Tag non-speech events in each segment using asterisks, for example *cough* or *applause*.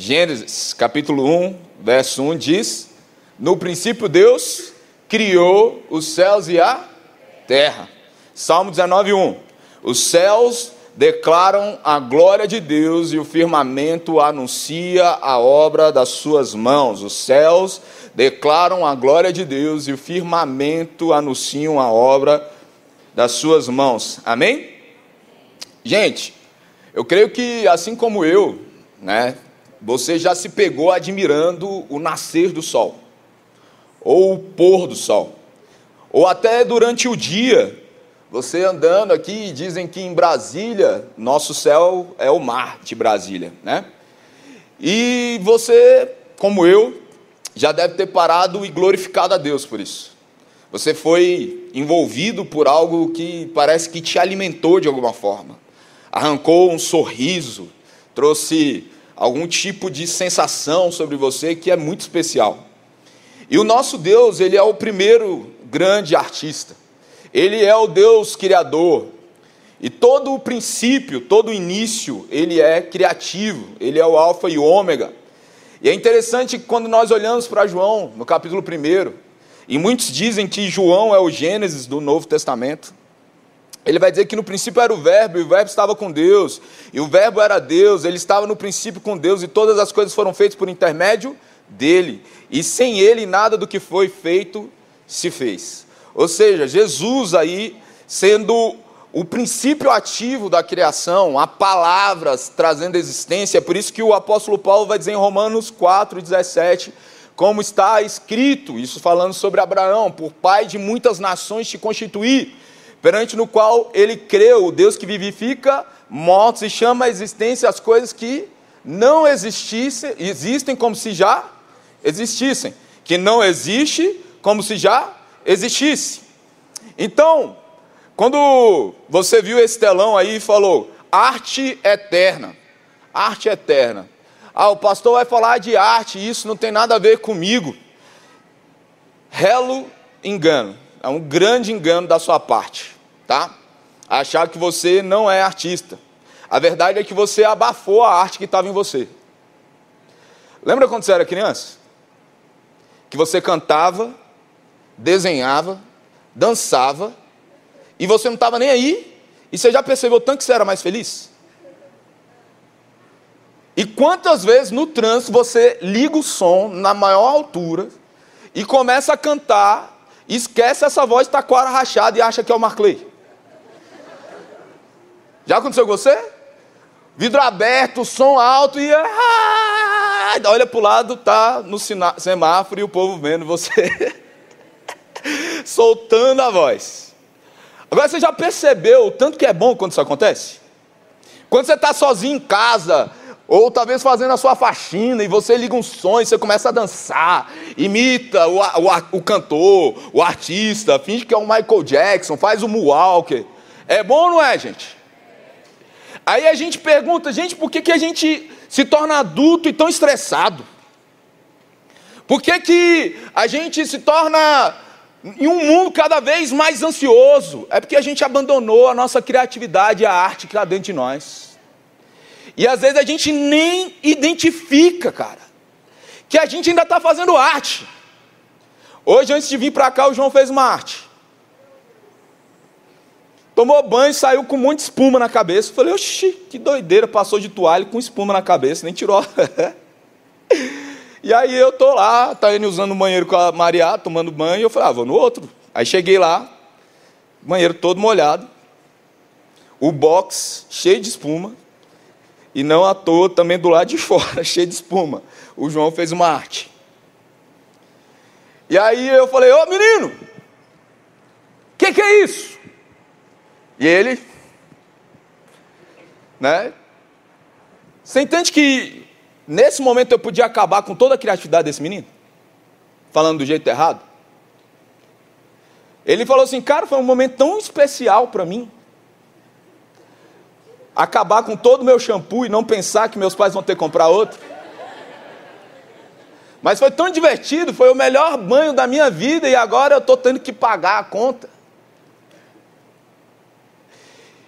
Gênesis, capítulo 1, verso 1 diz: No princípio Deus criou os céus e a terra. Salmo 19, 1. Os céus declaram a glória de Deus e o firmamento anuncia a obra das suas mãos. Os céus declaram a glória de Deus e o firmamento anunciam a obra das suas mãos. Amém? Gente, eu creio que assim como eu, né, você já se pegou admirando o nascer do sol, ou o pôr do sol, ou até durante o dia, você andando aqui, dizem que em Brasília, nosso céu é o mar de Brasília, né? E você, como eu, já deve ter parado e glorificado a Deus por isso. Você foi envolvido por algo que parece que te alimentou de alguma forma, arrancou um sorriso, trouxe algum tipo de sensação sobre você que é muito especial. E o nosso Deus, ele é o primeiro grande artista. Ele é o Deus criador. E todo o princípio, todo o início, ele é criativo, ele é o alfa e o ômega. E é interessante que quando nós olhamos para João, no capítulo 1, e muitos dizem que João é o Gênesis do Novo Testamento, ele vai dizer que no princípio era o Verbo, e o Verbo estava com Deus, e o Verbo era Deus, ele estava no princípio com Deus, e todas as coisas foram feitas por intermédio dele, e sem ele nada do que foi feito se fez. Ou seja, Jesus aí sendo o princípio ativo da criação, a palavras trazendo existência, é por isso que o apóstolo Paulo vai dizer em Romanos 4:17, como está escrito, isso falando sobre Abraão, por pai de muitas nações te constituir, perante no qual ele creu, o Deus que vivifica mortos e chama à existência as coisas que não existissem, existem como se já existissem, que não existe como se já existisse. Então, quando você viu esse telão aí e falou, arte eterna, arte eterna. Ah, o pastor vai falar de arte, isso não tem nada a ver comigo. Relo engano, é um grande engano da sua parte, tá? Achar que você não é artista. A verdade é que você abafou a arte que estava em você. Lembra quando você era criança? Que você cantava desenhava, dançava, e você não estava nem aí, e você já percebeu tanto que você era mais feliz? E quantas vezes no trânsito você liga o som na maior altura e começa a cantar, esquece essa voz taquara rachada e acha que é o Marclay? Já aconteceu com você? Vidro aberto, som alto e olha para o lado, tá no semáforo e o povo vendo você. *laughs* soltando a voz. Agora você já percebeu o tanto que é bom quando isso acontece? Quando você está sozinho em casa, ou talvez fazendo a sua faxina, e você liga um e você começa a dançar, imita o, o, o cantor, o artista, finge que é o Michael Jackson, faz o Moonwalker. É bom ou não é, gente? Aí a gente pergunta, gente, por que, que a gente se torna adulto e tão estressado? Por que, que a gente se torna em um mundo cada vez mais ansioso? É porque a gente abandonou a nossa criatividade e a arte que está dentro de nós. E às vezes a gente nem identifica, cara, que a gente ainda está fazendo arte. Hoje, antes de vir para cá, o João fez uma arte. Tomou banho, saiu com um monte de espuma na cabeça. Falei, oxi, que doideira, passou de toalha com espuma na cabeça, nem tirou. *laughs* E aí eu tô lá, tá ele usando o banheiro com a Maria, tomando banho, eu falei, ah, vou no outro. Aí cheguei lá, banheiro todo molhado, o box cheio de espuma, e não à toa também do lado de *laughs* fora, cheio de espuma. O João fez uma arte. E aí eu falei, ô menino, o que, que é isso? E ele, né? Você entende que Nesse momento eu podia acabar com toda a criatividade desse menino, falando do jeito errado. Ele falou assim, cara, foi um momento tão especial para mim. Acabar com todo o meu shampoo e não pensar que meus pais vão ter que comprar outro. Mas foi tão divertido, foi o melhor banho da minha vida e agora eu estou tendo que pagar a conta.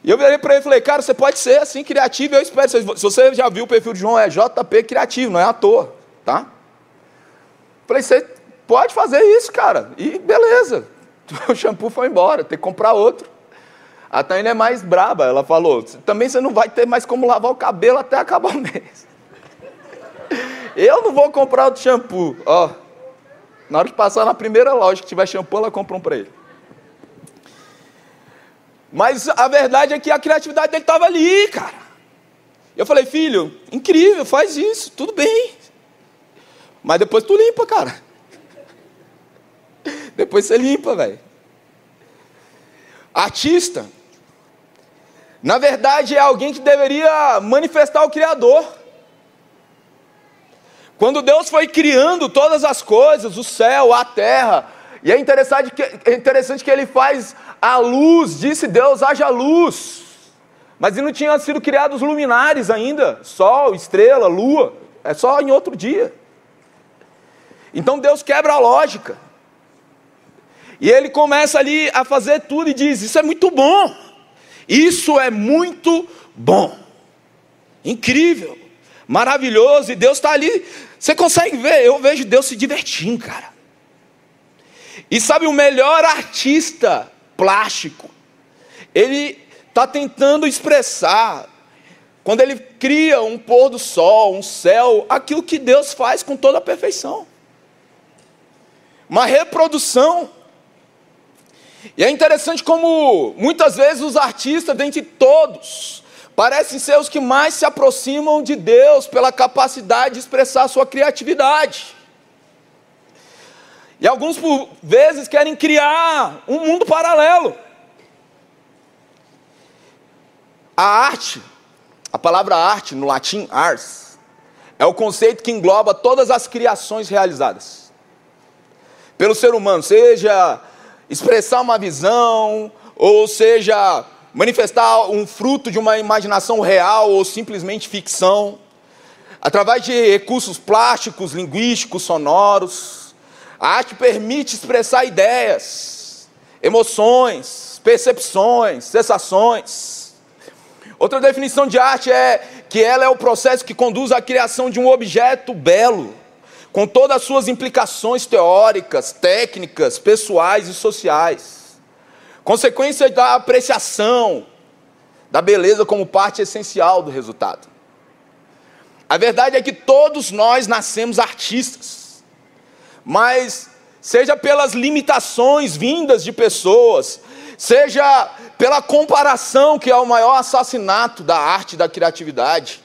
E eu virei para ele e falei, cara, você pode ser assim criativo, eu espero. Se você já viu o perfil de João, é JP criativo, não é à toa, tá? Falei, você pode fazer isso, cara. E beleza. *laughs* O shampoo foi embora, tem que comprar outro. A Taina é mais braba, ela falou, também você não vai ter mais como lavar o cabelo até acabar o mês. *laughs* Eu não vou comprar outro shampoo. Ó, na hora de passar na primeira loja que tiver shampoo, ela compra um para ele. Mas a verdade é que a criatividade dele estava ali, cara. Eu falei, filho, incrível, faz isso, tudo bem. Mas depois tu limpa, cara. *laughs* Depois você limpa, velho. Artista, na verdade, é alguém que deveria manifestar o Criador. Quando Deus foi criando todas as coisas, o céu, a terra, e é interessante que, é interessante que ele faz a luz, disse Deus, haja luz. Mas não tinham sido criados luminares ainda, sol, estrela, lua, é só em outro dia. Então Deus quebra a lógica. E ele começa ali a fazer tudo e diz: Isso é muito bom. Isso é muito bom. Incrível. Maravilhoso. E Deus está ali. Você consegue ver? Eu vejo Deus se divertindo, cara. E sabe o melhor artista plástico? Ele está tentando expressar, quando ele cria um pôr do sol, um céu, aquilo que Deus faz com toda a perfeição. Uma reprodução. E é interessante como muitas vezes os artistas, dentre todos, parecem ser os que mais se aproximam de Deus pela capacidade de expressar sua criatividade. E alguns, por vezes, querem criar um mundo paralelo. A arte, a palavra arte no latim ars, é o conceito que engloba todas as criações realizadas pelo ser humano, seja expressar uma visão, ou seja manifestar um fruto de uma imaginação real ou simplesmente ficção, através de recursos plásticos, linguísticos, sonoros a arte permite expressar ideias, emoções, percepções, sensações. Outra definição de arte é que ela é o processo que conduz à criação de um objeto belo, com todas as suas implicações teóricas, técnicas, pessoais e sociais. Consequência da apreciação da beleza como parte essencial do resultado. A verdade é que todos nós nascemos artistas mas seja pelas limitações vindas de pessoas, seja pela comparação, que é o maior assassinato da arte da criatividade,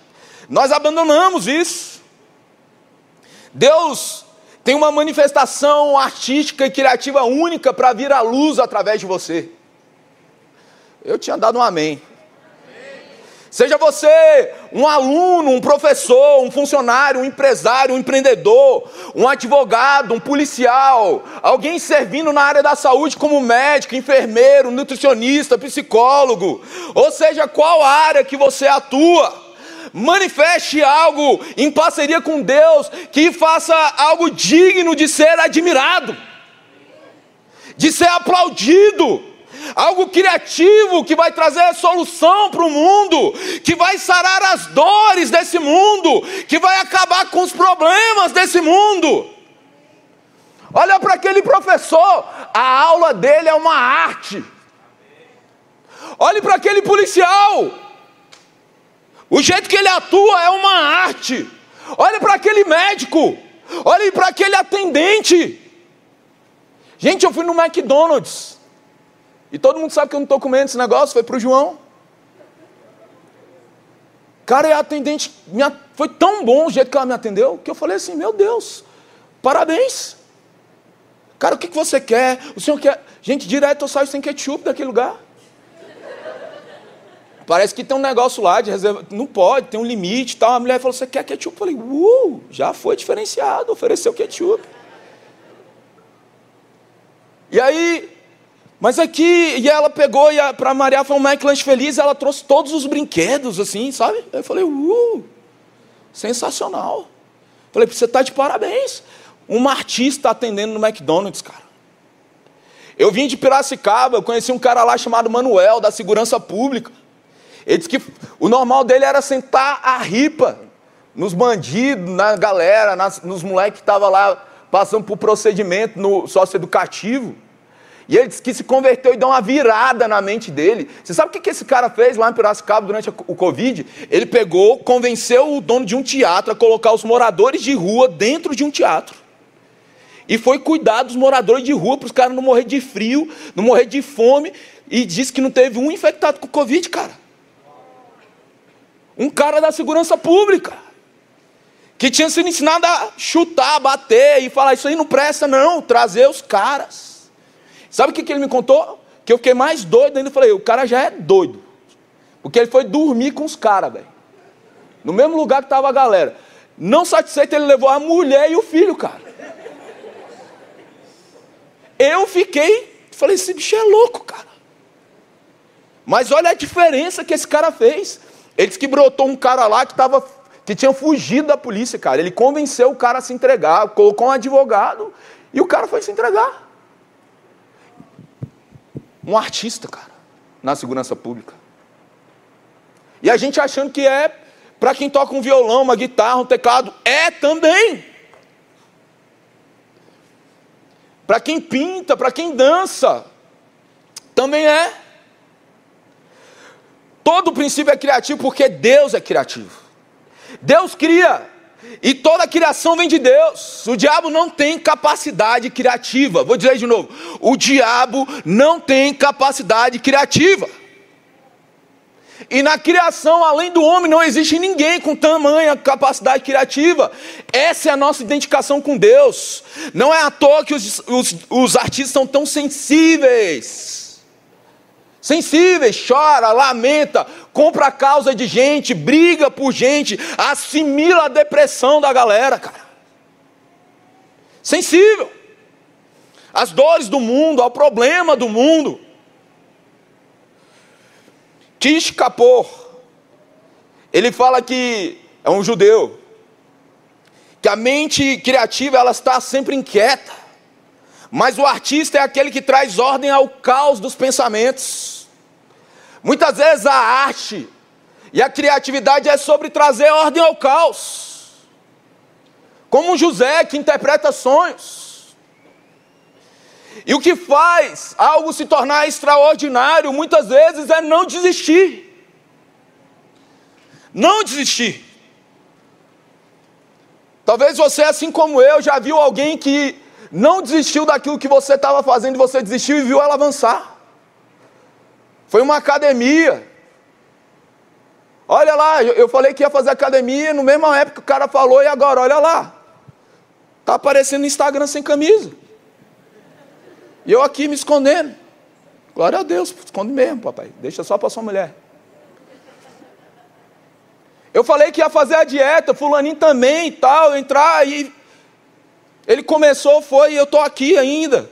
nós abandonamos isso. Deus tem uma manifestação artística e criativa única para vir à luz através de você. Eu tinha dado um amém. Seja você um aluno, um professor, um funcionário, um empresário, um empreendedor, um advogado, um policial, alguém servindo na área da saúde como médico, enfermeiro, nutricionista, psicólogo, ou seja, qual área que você atua, manifeste algo em parceria com Deus que faça algo digno de ser admirado, de ser aplaudido algo criativo que vai trazer solução para o mundo, que vai sarar as dores desse mundo, que vai acabar com os problemas desse mundo. Olha para aquele professor, a aula dele é uma arte. Olhe para aquele policial, o jeito que ele atua é uma arte. Olhe para aquele médico, olhe para aquele atendente. Gente, eu fui no McDonald's. E todo mundo sabe que eu não estou comendo esse negócio, foi para o João. Cara, e a atendente foi tão bom o jeito que ela me atendeu, que eu falei assim, meu Deus, parabéns. Cara, o que, que você quer? O senhor quer. Gente, direto eu saio sem ketchup daquele lugar. Parece que tem um negócio lá de reserva. Não pode, tem um limite e tal. A mulher falou: Você quer ketchup? Eu falei: Uh, já foi diferenciado, ofereceu ketchup. E aí, mas aqui, e ela pegou e para Maria foi um McLanche feliz, ela trouxe todos os brinquedos, assim, sabe? Eu falei, uh, sensacional. Falei, você está de parabéns. Uma artista atendendo no McDonald's, cara. Eu vim de Piracicaba, eu conheci um cara lá chamado Manuel, da Segurança Pública. Ele disse que o normal dele era sentar a ripa nos bandidos, na galera, nas, nos moleques que estavam lá passando por procedimento no socioeducativo. E ele disse que se converteu e deu uma virada na mente dele. Você sabe o que, que esse cara fez lá em Piracicaba durante o Covid? Ele pegou, convenceu o dono de um teatro a colocar os moradores de rua dentro de um teatro. E foi cuidar dos moradores de rua para os caras não morrer de frio, não morrer de fome. E disse que não teve um infectado com Covid, cara. Um cara da segurança pública. Que tinha sido ensinado a chutar, bater e falar: Isso aí não presta, não. Trazer os caras. Sabe o que, que ele me contou? Que eu fiquei mais doido ainda. Falei, o cara já é doido. Porque ele foi dormir com os caras, velho. No mesmo lugar que estava a galera. Não satisfeito, ele levou a mulher e o filho, cara. Eu fiquei, falei, esse bicho é louco, cara. Mas olha a diferença que esse cara fez. Ele disse que brotou um cara lá que tava, que tinha fugido da polícia, cara. Ele convenceu o cara a se entregar, colocou um advogado e o cara foi se entregar um artista, cara, na segurança pública. E a gente achando que é para quem toca um violão, uma guitarra, um teclado, é também. Para quem pinta, para quem dança, também é. Todo princípio é criativo porque Deus é criativo. Deus cria e toda a criação vem de Deus. O diabo não tem capacidade criativa. Vou dizer de novo: o diabo não tem capacidade criativa. E na criação, além do homem, não existe ninguém com tamanha capacidade criativa. Essa é a nossa identificação com Deus. Não é à toa que os, os, os artistas são tão sensíveis sensíveis, chora, lamenta, compra a causa de gente, briga por gente, assimila a depressão da galera, cara. Sensível. As dores do mundo, ao problema do mundo. Kish Kapor, ele fala que é um judeu, que a mente criativa ela está sempre inquieta, mas o artista é aquele que traz ordem ao caos dos pensamentos. Muitas vezes a arte e a criatividade é sobre trazer ordem ao caos. Como José que interpreta sonhos. E o que faz algo se tornar extraordinário muitas vezes é não desistir. Não desistir. Talvez você, assim como eu, já viu alguém que não desistiu daquilo que você estava fazendo você desistiu e viu ela avançar. Foi uma academia. Olha lá, eu falei que ia fazer academia, no mesmo época o cara falou, e agora, olha lá. Está aparecendo no Instagram sem camisa. E eu aqui me escondendo. Glória a Deus, esconde mesmo, papai. Deixa só para sua mulher. Eu falei que ia fazer a dieta, fulaninho também e tal, entrar e. Ele começou, foi, e eu estou aqui ainda.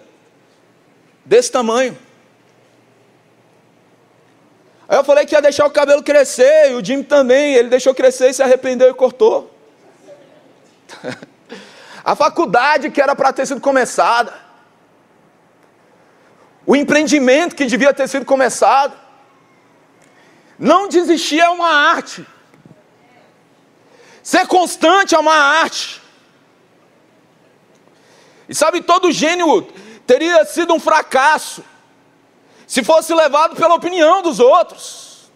Desse tamanho. Aí eu falei que ia deixar o cabelo crescer, e o Jim também, ele deixou crescer e se arrependeu e cortou. *laughs* a faculdade que era para ter sido começada, o empreendimento que devia ter sido começado, não desistir é uma arte. Ser constante é uma arte. E sabe, todo gênio teria sido um fracasso se fosse levado pela opinião dos outros,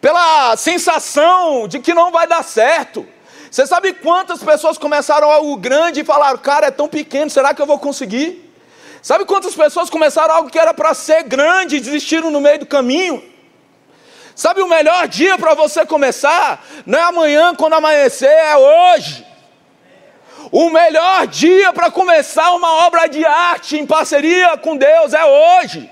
pela sensação de que não vai dar certo. Você sabe quantas pessoas começaram algo grande e falaram, cara, é tão pequeno, será que eu vou conseguir? Sabe quantas pessoas começaram algo que era para ser grande e desistiram no meio do caminho? Sabe o melhor dia para você começar? Não é amanhã quando amanhecer, é hoje. O melhor dia para começar uma obra de arte em parceria com Deus é hoje.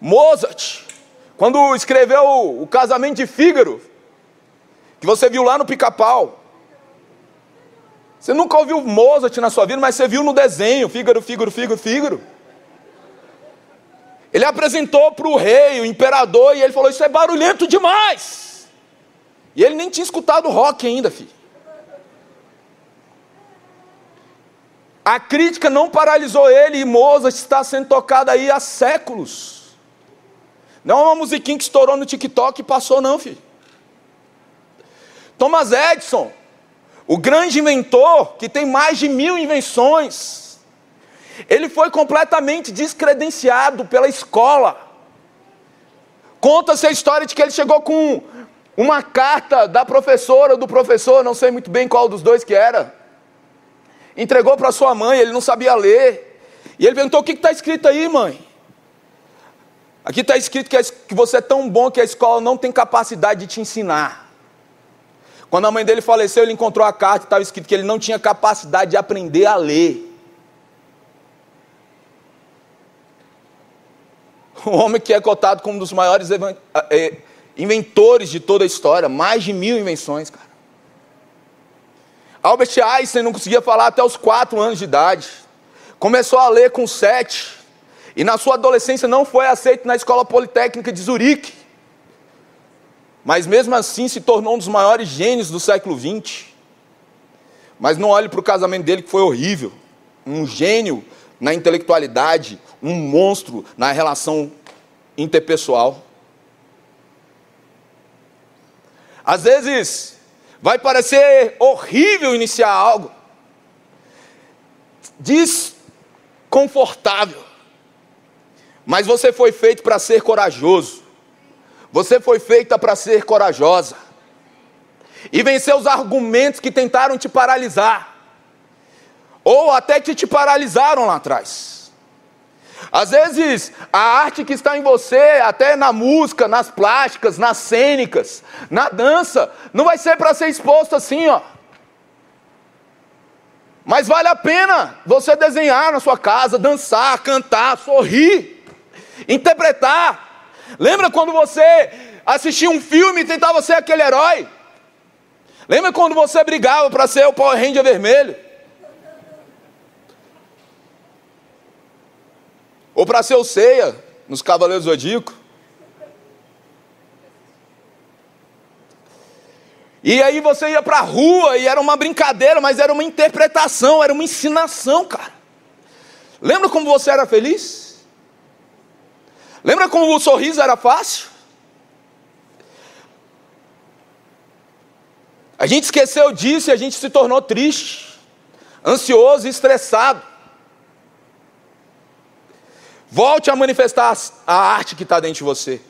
Mozart, quando escreveu o casamento de Fígaro, que você viu lá no pica-pau. Você nunca ouviu Mozart na sua vida, mas você viu no desenho, Fígaro, Fígaro, Fígaro, Fígaro. Ele apresentou para o rei, o imperador, e ele falou: Isso é barulhento demais. E ele nem tinha escutado rock ainda, filho. A crítica não paralisou ele, e Mozart está sendo tocado aí há séculos. Não é uma musiquinha que estourou no TikTok e passou, não, filho. Thomas Edison, o grande inventor, que tem mais de mil invenções, ele foi completamente descredenciado pela escola. Conta-se a história de que ele chegou com uma carta da professora do professor, não sei muito bem qual dos dois que era. Entregou para sua mãe, ele não sabia ler. E ele perguntou: O que está escrito aí, mãe? Aqui está escrito que você é tão bom que a escola não tem capacidade de te ensinar. Quando a mãe dele faleceu, ele encontrou a carta e estava escrito que ele não tinha capacidade de aprender a ler. Um homem que é cotado como um dos maiores eh, inventores de toda a história, mais de mil invenções, cara. Albert Einstein não conseguia falar até os quatro anos de idade. Começou a ler com sete. E na sua adolescência não foi aceito na escola politécnica de Zurique. Mas mesmo assim se tornou um dos maiores gênios do século XX. Mas não olhe para o casamento dele que foi horrível. Um gênio na intelectualidade, um monstro na relação interpessoal. Às vezes, vai parecer horrível iniciar algo, desconfortável, mas você foi feito para ser corajoso, você foi feita para ser corajosa, e vencer os argumentos que tentaram te paralisar, ou até que te paralisaram lá atrás. Às vezes, a arte que está em você, até na música, nas plásticas, nas cênicas, na dança, não vai ser para ser exposto assim, ó. Mas vale a pena você desenhar na sua casa, dançar, cantar, sorrir, interpretar. Lembra quando você assistia um filme e tentava ser aquele herói? Lembra quando você brigava para ser o Power Ranger vermelho? Ou para ser o ceia nos Cavaleiros do Zodíaco. E aí você ia para a rua e era uma brincadeira, mas era uma interpretação, era uma ensinação, cara. Lembra como você era feliz? Lembra como o sorriso era fácil? A gente esqueceu disso e a gente se tornou triste, ansioso e estressado. Volte a manifestar a arte que está dentro de você.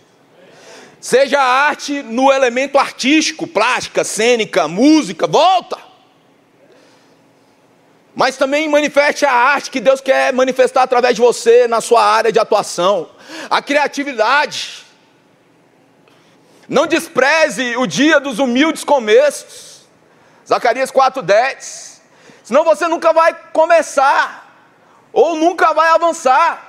Seja a arte no elemento artístico, plástica, cênica, música, volta. Mas também manifeste a arte que Deus quer manifestar através de você na sua área de atuação. A criatividade. Não despreze o dia dos humildes começos. Zacarias 4:10. Senão você nunca vai começar ou nunca vai avançar.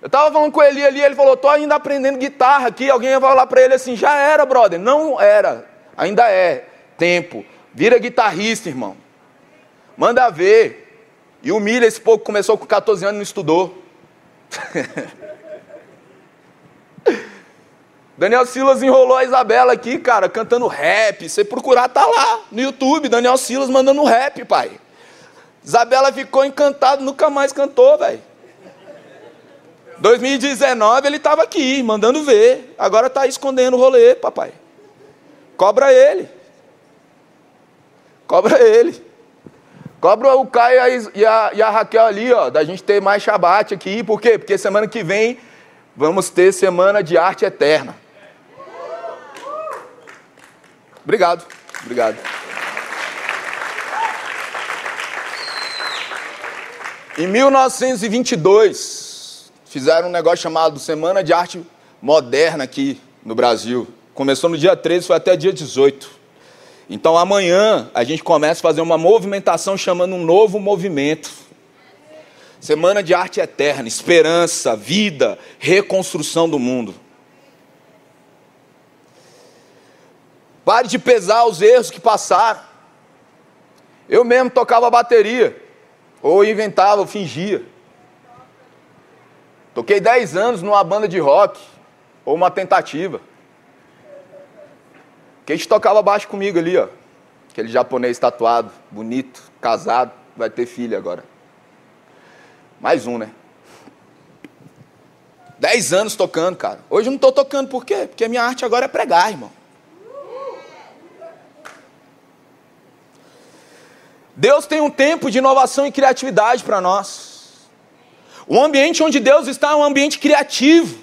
Eu estava falando com ele ali, ele falou: estou ainda aprendendo guitarra aqui. Alguém ia falar para ele assim: já era, brother. Não era, ainda é. Tempo. Vira guitarrista, irmão. Manda ver. E humilha esse pouco começou com 14 anos e não estudou. *laughs* Daniel Silas enrolou a Isabela aqui, cara, cantando rap. Você procurar, tá lá no YouTube. Daniel Silas mandando rap, pai. Isabela ficou encantada, nunca mais cantou, velho. 2019 ele estava aqui, mandando ver. Agora está escondendo o rolê, papai. Cobra ele. Cobra ele. Cobra o Caio e a, e a Raquel ali, ó, da gente ter mais Shabat aqui. Por quê? Porque semana que vem vamos ter Semana de Arte Eterna. Obrigado. Obrigado. Em 1922, fizeram um negócio chamado Semana de Arte Moderna aqui no Brasil. Começou no dia 13, foi até dia 18. Então amanhã a gente começa a fazer uma movimentação chamando um novo movimento. Semana de Arte Eterna, esperança, vida, reconstrução do mundo. Pare de pesar os erros que passaram. Eu mesmo tocava bateria, ou inventava, ou fingia. Toquei 10 anos numa banda de rock, ou uma tentativa. Quem tocava baixo comigo ali, ó. Aquele japonês tatuado, bonito, casado, vai ter filho agora. Mais um, né? Dez anos tocando, cara. Hoje eu não estou tocando, por quê? Porque a minha arte agora é pregar, irmão. Deus tem um tempo de inovação e criatividade para nós. O ambiente onde Deus está é um ambiente criativo.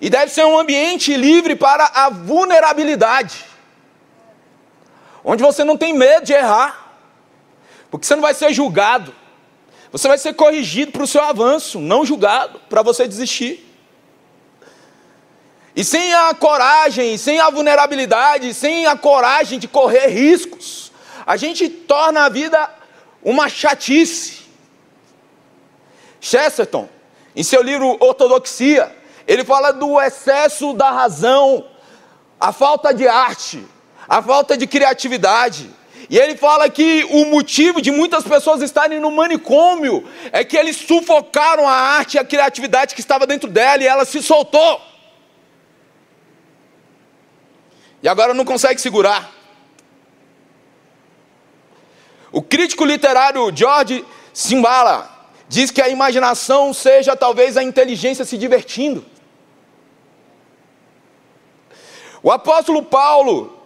E deve ser um ambiente livre para a vulnerabilidade. Onde você não tem medo de errar. Porque você não vai ser julgado. Você vai ser corrigido para o seu avanço, não julgado, para você desistir. E sem a coragem, sem a vulnerabilidade, sem a coragem de correr riscos, a gente torna a vida uma chatice. Chesterton, em seu livro Ortodoxia, ele fala do excesso da razão, a falta de arte, a falta de criatividade. E ele fala que o motivo de muitas pessoas estarem no manicômio é que eles sufocaram a arte e a criatividade que estava dentro dela e ela se soltou. E agora não consegue segurar. O crítico literário George Simbala diz que a imaginação seja talvez a inteligência se divertindo. O apóstolo Paulo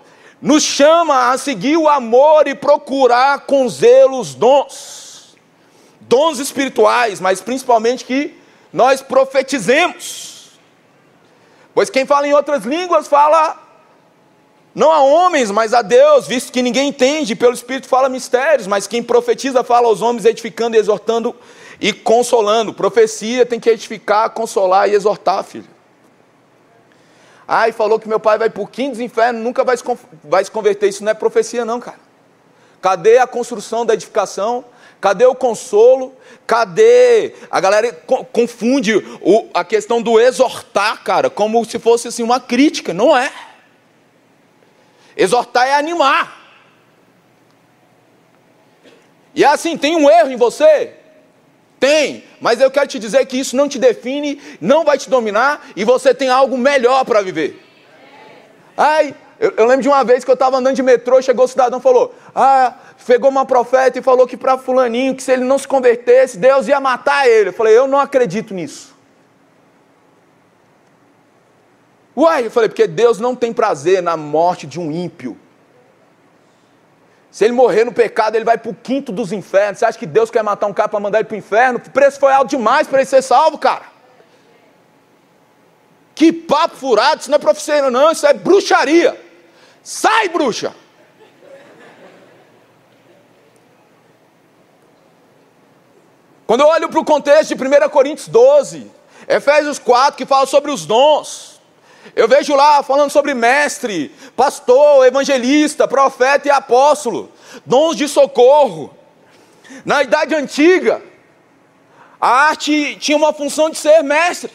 nos chama a seguir o amor e procurar com zelo os dons, dons espirituais, mas principalmente que nós profetizemos. Pois quem fala em outras línguas fala não a homens, mas a Deus, visto que ninguém entende, pelo Espírito fala mistérios, mas quem profetiza fala aos homens, edificando, exortando e consolando. Profecia tem que edificar, consolar e exortar, filho. Ai, falou que meu pai vai por quinto dos infernos, nunca vai se, vai se converter. Isso não é profecia, não, cara. Cadê a construção da edificação? Cadê o consolo? Cadê? A galera confunde o, a questão do exortar, cara, como se fosse assim uma crítica. Não é. Exortar é animar. E é assim, tem um erro em você? Tem, mas eu quero te dizer que isso não te define, não vai te dominar e você tem algo melhor para viver. Ai, eu, eu, lembro de uma vez que eu estava andando de metrô, chegou o cidadão e falou: Ah, pegou uma profeta e falou que para Fulaninho, que se ele não se convertesse, Deus ia matar ele. Eu falei: Eu não acredito nisso. Uai, eu falei: Porque Deus não tem prazer na morte de um ímpio. Se ele morrer no pecado, ele vai para o quinto dos infernos. Você acha que Deus quer matar um cara para mandar ele para o inferno? O preço foi alto demais para ele ser salvo, cara. Que papo furado, isso não é profecia, não, isso é bruxaria. Sai, bruxa! Quando eu olho para o contexto de 1 Coríntios 12, Efésios 4, que fala sobre os dons, eu vejo lá falando sobre mestre, pastor, evangelista, profeta e apóstolo, dons de socorro. Na idade antiga, a arte tinha uma função de ser mestre,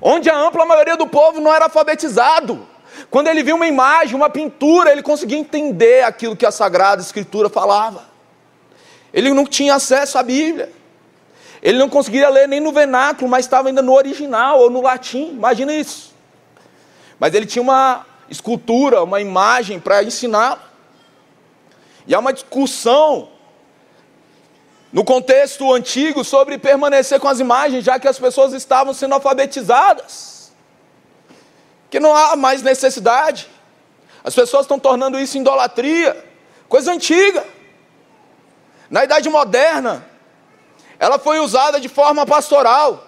onde a ampla maioria do povo não era alfabetizado. Quando ele via uma imagem, uma pintura, ele conseguia entender aquilo que a Sagrada Escritura falava. Ele não tinha acesso à Bíblia. Ele não conseguia ler nem no vernáculo, mas estava ainda no original ou no latim. Imagina isso. Mas ele tinha uma escultura, uma imagem para ensinar. E há uma discussão no contexto antigo sobre permanecer com as imagens, já que as pessoas estavam sendo alfabetizadas. Que não há mais necessidade. As pessoas estão tornando isso idolatria, coisa antiga. Na idade moderna, ela foi usada de forma pastoral,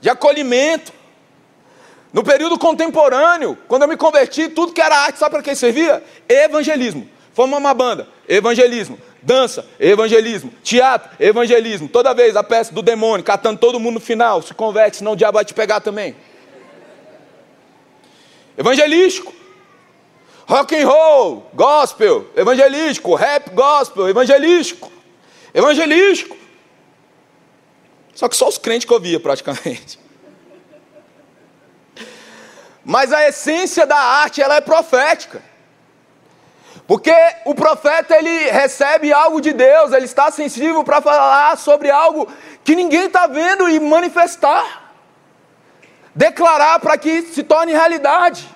de acolhimento. No período contemporâneo, quando eu me converti, tudo que era arte, sabe para quem servia? Evangelismo. Fomos uma banda, evangelismo. Dança, evangelismo. Teatro, evangelismo. Toda vez a peça do demônio, catando todo mundo no final, se converte, senão o diabo vai te pegar também. Evangelístico. Rock and roll, gospel, evangelístico, rap gospel, evangelístico. Evangelístico. Só que só os crentes que ouvia praticamente. Mas a essência da arte ela é profética. Porque o profeta ele recebe algo de Deus, ele está sensível para falar sobre algo que ninguém está vendo e manifestar, declarar para que se torne realidade.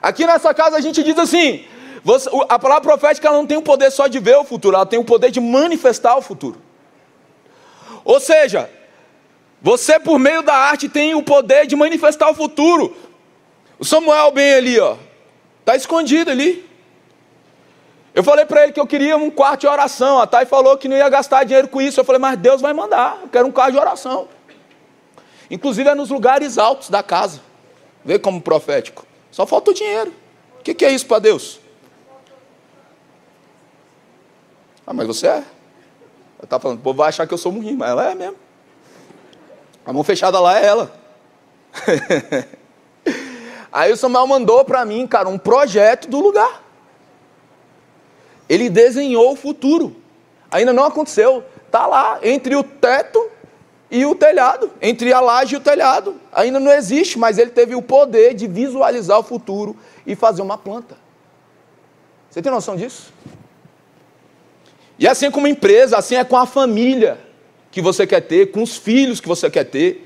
Aqui nessa casa a gente diz assim: você, a palavra profética não tem o poder só de ver o futuro, ela tem o poder de manifestar o futuro. Ou seja, Você, por meio da arte, tem o poder de manifestar o futuro. O Samuel, bem ali, ó, está escondido ali. Eu falei para ele que eu queria um quarto de oração. A Thay falou que não ia gastar dinheiro com isso. Eu falei, mas Deus vai mandar. Eu quero um quarto de oração. Inclusive é nos lugares altos da casa. Vê como profético. Só falta o dinheiro. O que, que é isso para Deus? Ah, mas você é. Ela tá falando, o povo vai achar que eu sou um mas ela é mesmo. A mão fechada lá é ela. *laughs* Aí o Samuel mandou para mim, cara, um projeto do lugar. Ele desenhou o futuro. Ainda não aconteceu. Tá lá entre o teto e o telhado, entre a laje e o telhado. Ainda não existe, mas ele teve o poder de visualizar o futuro e fazer uma planta. Você tem noção disso? E assim é com uma empresa, assim é com a família que você quer ter, com os filhos que você quer ter.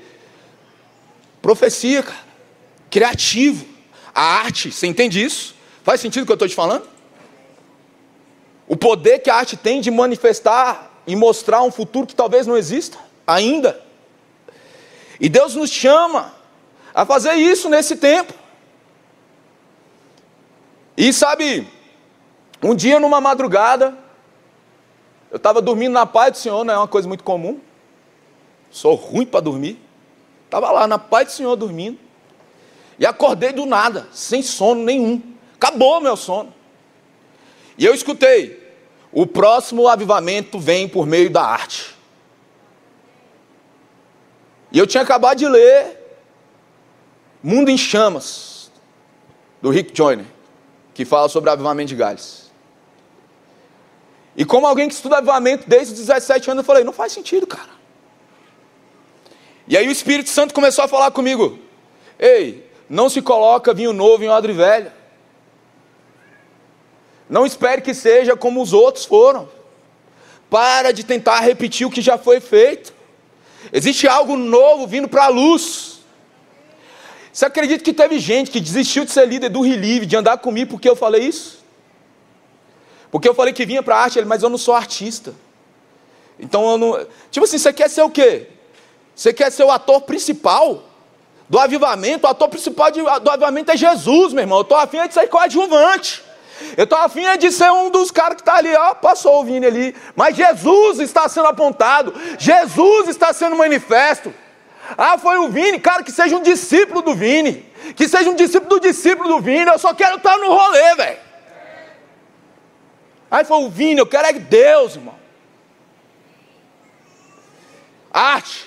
Profecia, cara. Criativo. A arte, você entende isso? Faz sentido o que eu estou te falando? O poder que a arte tem de manifestar e mostrar um futuro que talvez não exista ainda. E Deus nos chama a fazer isso nesse tempo. E sabe, um dia numa madrugada, eu estava dormindo na paz do Senhor, não é uma coisa muito comum. Sou ruim para dormir. Estava lá na paz do Senhor dormindo. E acordei do nada, sem sono nenhum. Acabou meu sono. E eu escutei: o próximo avivamento vem por meio da arte. E eu tinha acabado de ler Mundo em Chamas, do Rick Joyner, que fala sobre avivamento de Gales. E como alguém que estuda avivamento desde os 17 anos, eu falei, não faz sentido, cara. E aí o Espírito Santo começou a falar comigo: Ei, não se coloca vinho novo em odre velho. Não espere que seja como os outros foram. Para de tentar repetir o que já foi feito. Existe algo novo vindo para a luz. Você acredita que teve gente que desistiu de ser líder do Relive, de andar comigo porque eu falei isso? Porque eu falei que vinha para arte, mas eu não sou artista. Então eu não. Tipo assim, você quer ser o quê? Você quer ser o ator principal do avivamento? O ator principal de, do avivamento é Jesus, meu irmão. Eu estou afim de ser coadjuvante. Eu estou afim de ser um dos caras que está ali, ó, passou o Vini ali. Mas Jesus está sendo apontado, Jesus está sendo manifesto. Ah, foi o Vini, cara, que seja um discípulo do Vini. Que seja um discípulo do discípulo do Vini. Eu só quero estar no rolê, velho. Aí foi o Vini, eu quero é Deus, irmão. Arte.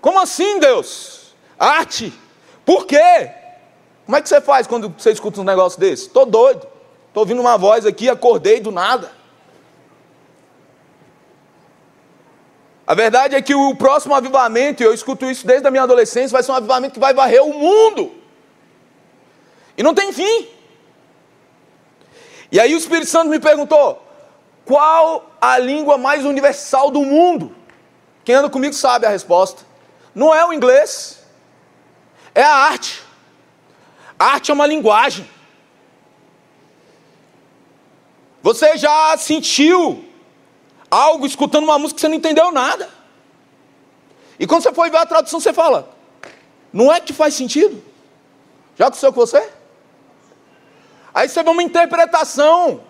Como assim, Deus? Arte. Por quê? Como é que você faz quando você escuta um negócio desse? Estou doido. Estou ouvindo uma voz aqui, acordei do nada. A verdade é que o próximo avivamento, e eu escuto isso desde a minha adolescência, vai ser um avivamento que vai varrer o mundo. E não tem fim. E aí o Espírito Santo me perguntou: qual a língua mais universal do mundo? Quem anda comigo sabe a resposta. Não é o inglês, é a arte. A arte é uma linguagem. Você já sentiu algo escutando uma música que você não entendeu nada? E quando você foi ver a tradução, você fala: não é que faz sentido? Já aconteceu com você? Aí você vê uma interpretação.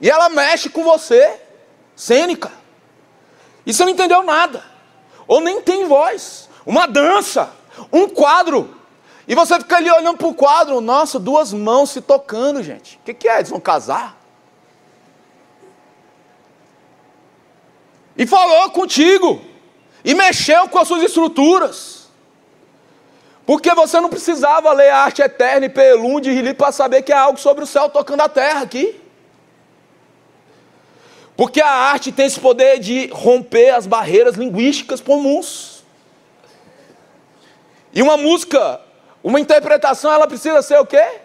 E ela mexe com você. Cênica. E você não entendeu nada. Ou nem tem voz. Uma dança. Um quadro. E você fica ali olhando para o quadro. Nossa, duas mãos se tocando, gente. O que, que é? Eles vão casar? E falou contigo. E mexeu com as suas estruturas. Porque você não precisava ler a arte eterna e Pelum de Rili para saber que há algo sobre o céu tocando a terra aqui. Porque a arte tem esse poder de romper as barreiras linguísticas comuns. E uma música, uma interpretação, ela precisa ser o quê?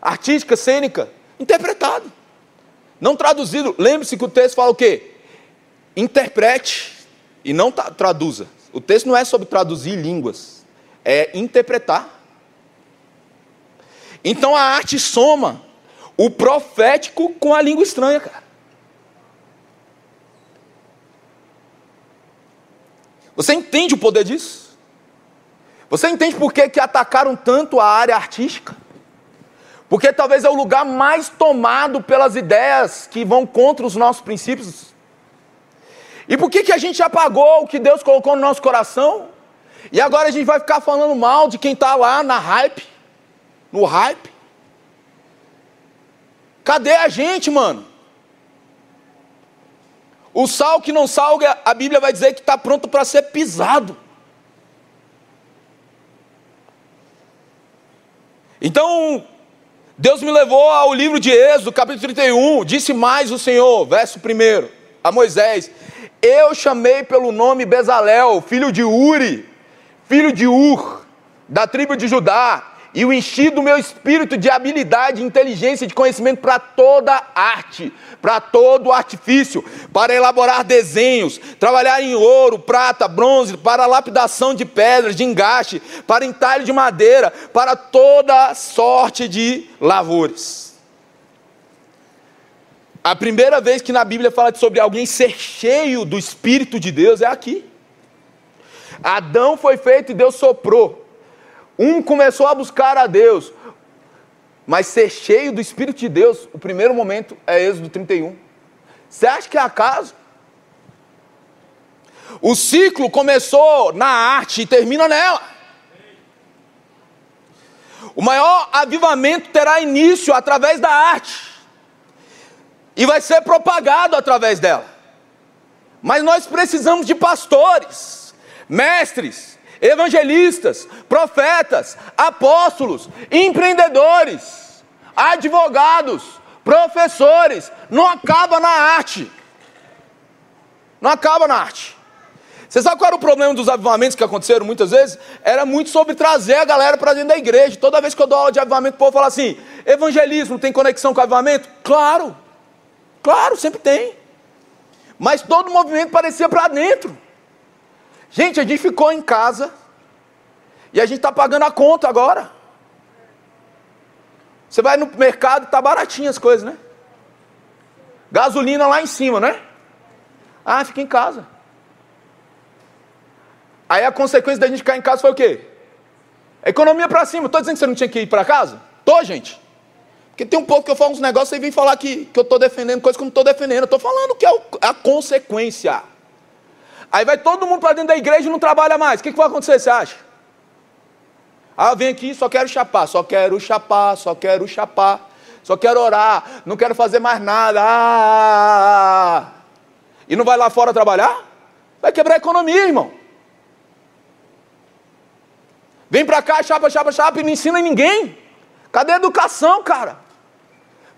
Artística, cênica, interpretado. Não traduzido. Lembre-se que o texto fala o quê? Interprete e não traduza. O texto não é sobre traduzir línguas é interpretar. Então a arte soma o profético com a língua estranha, cara. Você entende o poder disso? Você entende por que, que atacaram tanto a área artística? Porque talvez é o lugar mais tomado pelas ideias que vão contra os nossos princípios. E por que, que a gente apagou o que Deus colocou no nosso coração? E agora a gente vai ficar falando mal de quem está lá na hype, no hype? Cadê a gente, mano? O sal que não salga, a Bíblia vai dizer que está pronto para ser pisado. Então, Deus me levou ao livro de Êxodo, capítulo 31. Disse mais o Senhor, verso 1, a Moisés: Eu chamei pelo nome Bezalel, filho de Uri, filho de Ur, da tribo de Judá, e o enchi do meu espírito de habilidade, inteligência e de conhecimento para toda arte, para todo artifício, para elaborar desenhos, trabalhar em ouro, prata, bronze, para lapidação de pedras, de engaste, para entalho de madeira, para toda sorte de lavores. A primeira vez que na Bíblia fala sobre alguém ser cheio do Espírito de Deus é aqui. Adão foi feito e Deus soprou. Um começou a buscar a Deus, mas ser cheio do Espírito de Deus, o primeiro momento é Êxodo 31. Você acha que é acaso? O ciclo começou na arte e termina nela. O maior avivamento terá início através da arte e vai ser propagado através dela. Mas nós precisamos de pastores, mestres, evangelistas, profetas, apóstolos, empreendedores, advogados, professores. Não acaba na arte. Não acaba na arte. Você sabe qual era o problema dos avivamentos que aconteceram muitas vezes? Era muito sobre trazer a galera para dentro da igreja. Toda vez que eu dou aula de avivamento, o povo fala assim: evangelismo tem conexão com avivamento? Claro, claro, sempre tem. Mas todo movimento parecia para dentro. Gente, a gente ficou em casa e a gente está pagando a conta agora. Você vai no mercado, está baratinho as coisas, né? Gasolina lá em cima, né? Ah, fica em casa. Aí a consequência da gente ficar em casa foi o quê? Economia para cima. Estou dizendo que você não tinha que ir para casa? Tô, gente. Porque tem um pouco que eu falo uns negócios e vem falar que, que eu estou defendendo coisas que eu não estou defendendo. Estou falando que é a consequência. Aí vai todo mundo para dentro da igreja e não trabalha mais. O que, que vai acontecer, você acha? Ah, vem aqui, só quero chapar, só quero chapar, só quero chapar, só quero orar, não quero fazer mais nada. Ah, e não vai lá fora trabalhar? Vai quebrar a economia, irmão. Vem para cá, chapa, chapa, chapa, e não ensina ninguém. Cadê a educação, cara?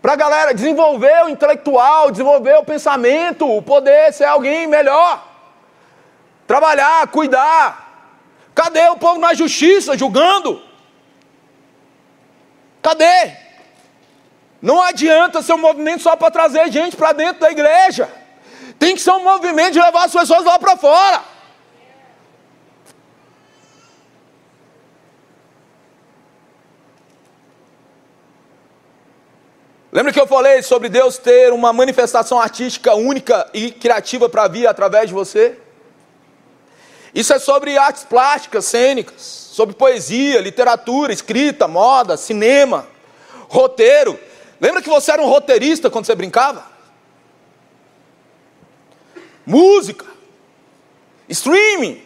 Para a galera desenvolver o intelectual, desenvolver o pensamento, o poder ser alguém melhor trabalhar, cuidar. Cadê o povo na justiça julgando? Cadê? Não adianta ser um movimento só para trazer gente para dentro da igreja. Tem que ser um movimento de levar as pessoas lá para fora. Lembra que eu falei sobre Deus ter uma manifestação artística única e criativa para vir através de você? Isso é sobre artes plásticas, cênicas, sobre poesia, literatura, escrita, moda, cinema, roteiro. Lembra que você era um roteirista quando você brincava? Música, streaming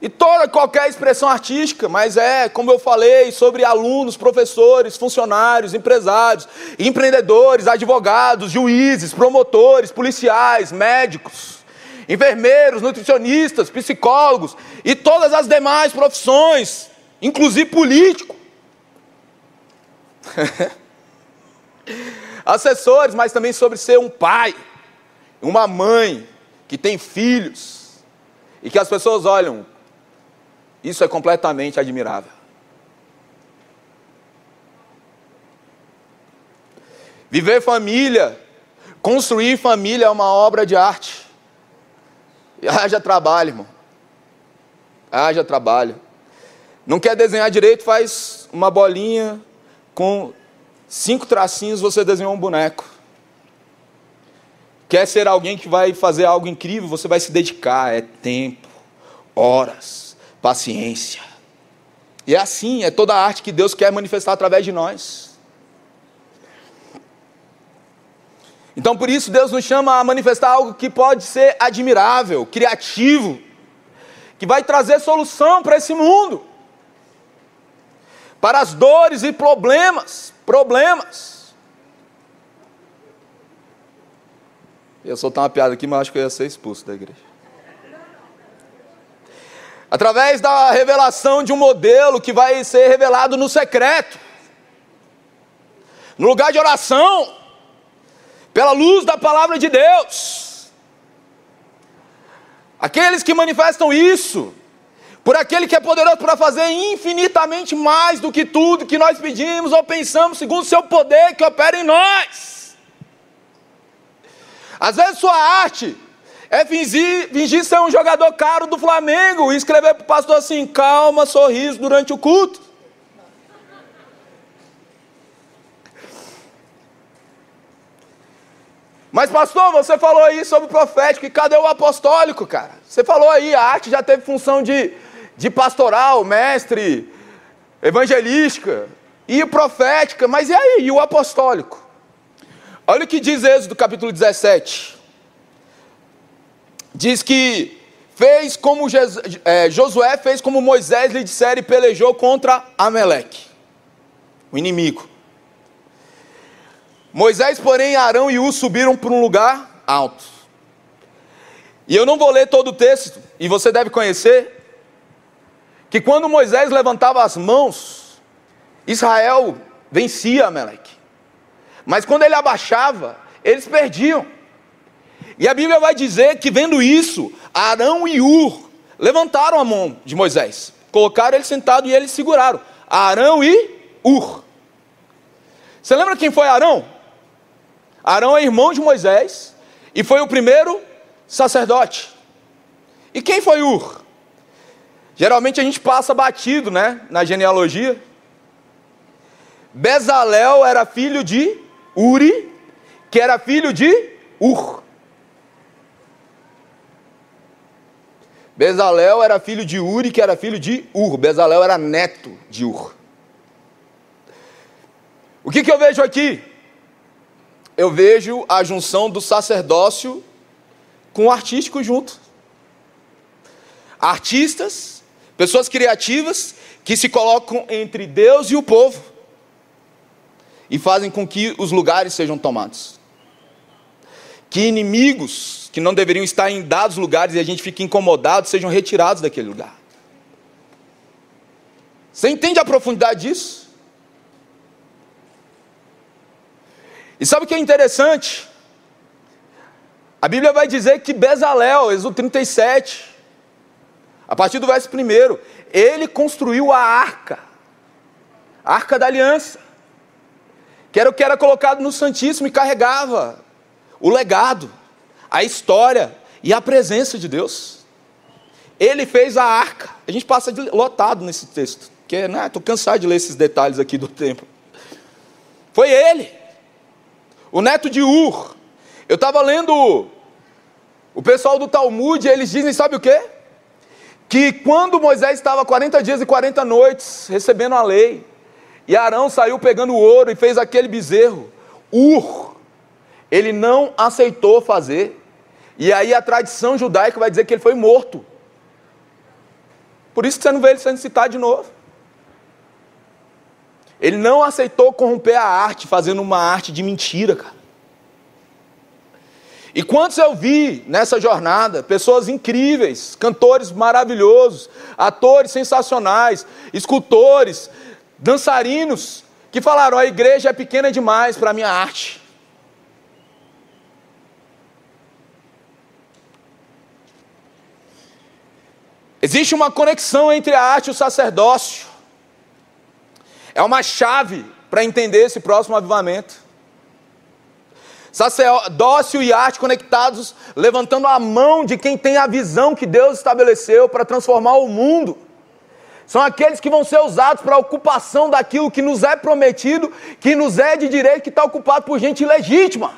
e toda qualquer expressão artística, mas é, como eu falei, sobre alunos, professores, funcionários, empresários, empreendedores, advogados, juízes, promotores, policiais, médicos enfermeiros, nutricionistas, psicólogos e todas as demais profissões, inclusive político. *laughs* Assessores, mas também sobre ser um pai, uma mãe que tem filhos e que as pessoas olham. Isso é completamente admirável. Viver família, construir família é uma obra de arte. Haja trabalho, irmão. Haja trabalho. Não quer desenhar direito, faz uma bolinha com cinco tracinhos, você desenhou um boneco. Quer ser alguém que vai fazer algo incrível, você vai se dedicar, é tempo, horas, paciência. E é assim, é toda a arte que Deus quer manifestar através de nós. Então, por isso, Deus nos chama a manifestar algo que pode ser admirável, criativo, que vai trazer solução para esse mundo, para as dores e problemas, problemas. Eu ia soltar uma piada aqui, mas acho que eu ia ser expulso da igreja. Através da revelação de um modelo que vai ser revelado no secreto, no lugar de oração, pela luz da palavra de Deus. Aqueles que manifestam isso, por aquele que é poderoso para fazer infinitamente mais do que tudo que nós pedimos ou pensamos, segundo o seu poder que opera em nós. Às vezes sua arte é fingir, fingir ser um jogador caro do Flamengo e escrever para o pastor assim: calma, sorriso durante o culto. Mas, pastor, você falou aí sobre o profético, e cadê o apostólico, cara? Você falou aí, a arte já teve função de, de pastoral, mestre, evangelística, e profética, mas e aí, e o apostólico? Olha o que diz Êxodo capítulo 17. Diz que fez como é, Josué fez como Moisés lhe dissera e pelejou contra Ameleque, o inimigo. Moisés, porém, Arão e U subiram para um lugar alto. E eu não vou ler todo o texto, e você deve conhecer, que quando Moisés levantava as mãos, Israel vencia Amaleque. Mas quando ele abaixava, eles perdiam. E a Bíblia vai dizer que vendo isso, Arão e Ur levantaram a mão de Moisés, colocaram ele sentado e eles seguraram. Arão e Ur. Você lembra quem foi Arão? Arão é irmão de Moisés e foi o primeiro sacerdote. E quem foi Ur? Geralmente a gente passa batido, né, na genealogia. Bezalel era filho de Uri, que era filho de Ur. Bezalel era filho de Uri, que era filho de Ur. Bezalel era neto de Ur. O que, que eu vejo aqui? Eu vejo a junção do sacerdócio com o artístico junto. Artistas, pessoas criativas que se colocam entre Deus e o povo e fazem com que os lugares sejam tomados. Que inimigos que não deveriam estar em dados lugares e a gente fica incomodado sejam retirados daquele lugar. Você entende a profundidade disso? E sabe o que é interessante? A Bíblia vai dizer que Bezalel, Êxodo 37, a partir do verso 1, ele construiu a arca, a arca da aliança, que era o que era colocado no Santíssimo e carregava o legado, a história e a presença de Deus. Ele fez a arca. A gente passa lotado nesse texto, porque estou né, cansado de ler esses detalhes aqui do templo. Foi ele o neto de Ur. Eu estava lendo o pessoal do Talmud, eles dizem, sabe o quê? Que quando Moisés estava 40 dias e 40 noites recebendo a lei, e Arão saiu pegando o ouro e fez aquele bezerro, Ur, ele não aceitou fazer. E aí a tradição judaica vai dizer que ele foi morto. Por isso que você não vê ele sendo citado de novo. Ele não aceitou corromper a arte, fazendo uma arte de mentira, cara. E quantos eu vi nessa jornada, pessoas incríveis, cantores maravilhosos, atores sensacionais, escultores, dançarinos, que falaram: a igreja é pequena demais para a minha arte. Existe uma conexão entre a arte e o sacerdócio. É uma chave para entender esse próximo avivamento. Sacerdócio e arte conectados, levantando a mão de quem tem a visão que Deus estabeleceu para transformar o mundo. São aqueles que vão ser usados para a ocupação daquilo que nos é prometido, que nos é de direito, que está ocupado por gente ilegítima.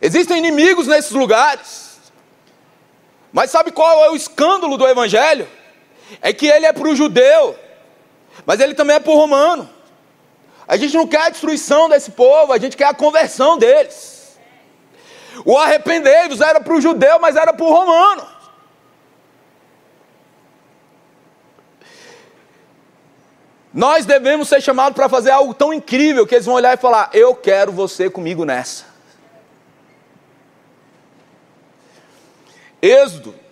Existem inimigos nesses lugares, Mas sabe qual é o escândalo do Evangelho? É que ele é para o judeu, mas ele também é para o romano. A gente não quer a destruição desse povo, a gente quer a conversão deles. O arrependei-vos era para o judeu, mas era para o romano. Nós devemos ser chamados para fazer algo tão incrível que eles vão olhar e falar: Eu quero você comigo nessa. Êxodo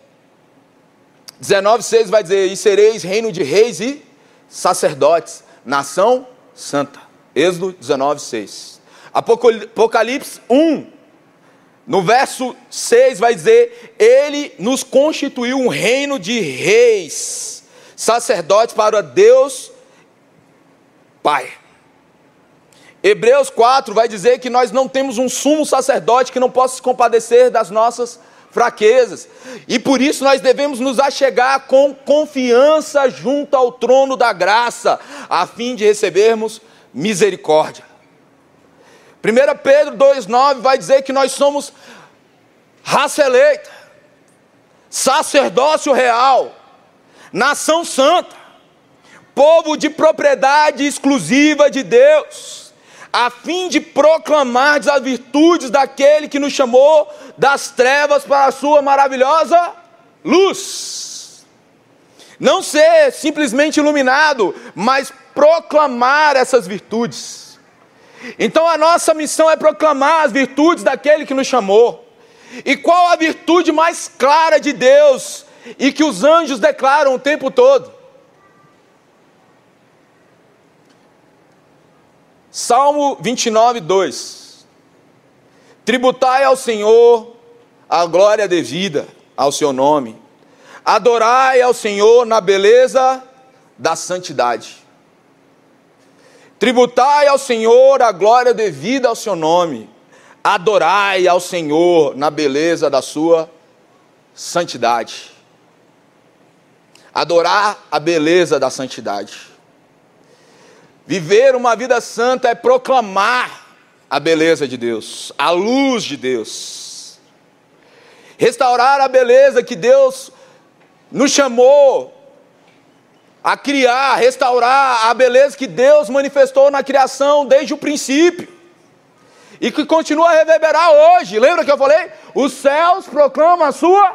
19,6 vai dizer: E sereis reino de reis e sacerdotes, nação santa. Êxodo 19,6. Apocalipse 1, no verso 6 vai dizer: Ele nos constituiu um reino de reis, sacerdotes para Deus Pai. Hebreus 4 vai dizer que nós não temos um sumo sacerdote que não possa se compadecer das nossas fraquezas. E por isso nós devemos nos achegar com confiança junto ao trono da graça, a fim de recebermos misericórdia. 1 Pedro 2,9 vai dizer que nós somos raça eleita, sacerdócio real, nação santa povo de propriedade exclusiva de Deus, a fim de proclamar as virtudes daquele que nos chamou das trevas para a sua maravilhosa luz. Não ser simplesmente iluminado, mas proclamar essas virtudes. Então a nossa missão é proclamar as virtudes daquele que nos chamou. E qual a virtude mais clara de Deus e que os anjos declaram o tempo todo? Salmo 29, 2. Tributai ao Senhor a glória devida ao seu nome. Adorai ao Senhor na beleza da santidade. Tributai ao Senhor a glória devida ao seu nome. Adorai ao Senhor na beleza da sua santidade. Adorar a beleza da santidade. Viver uma vida santa é proclamar a beleza de Deus, a luz de Deus. Restaurar a beleza que Deus nos chamou a criar, restaurar a beleza que Deus manifestou na criação desde o princípio e que continua a reverberar hoje. Lembra que eu falei? Os céus proclamam a sua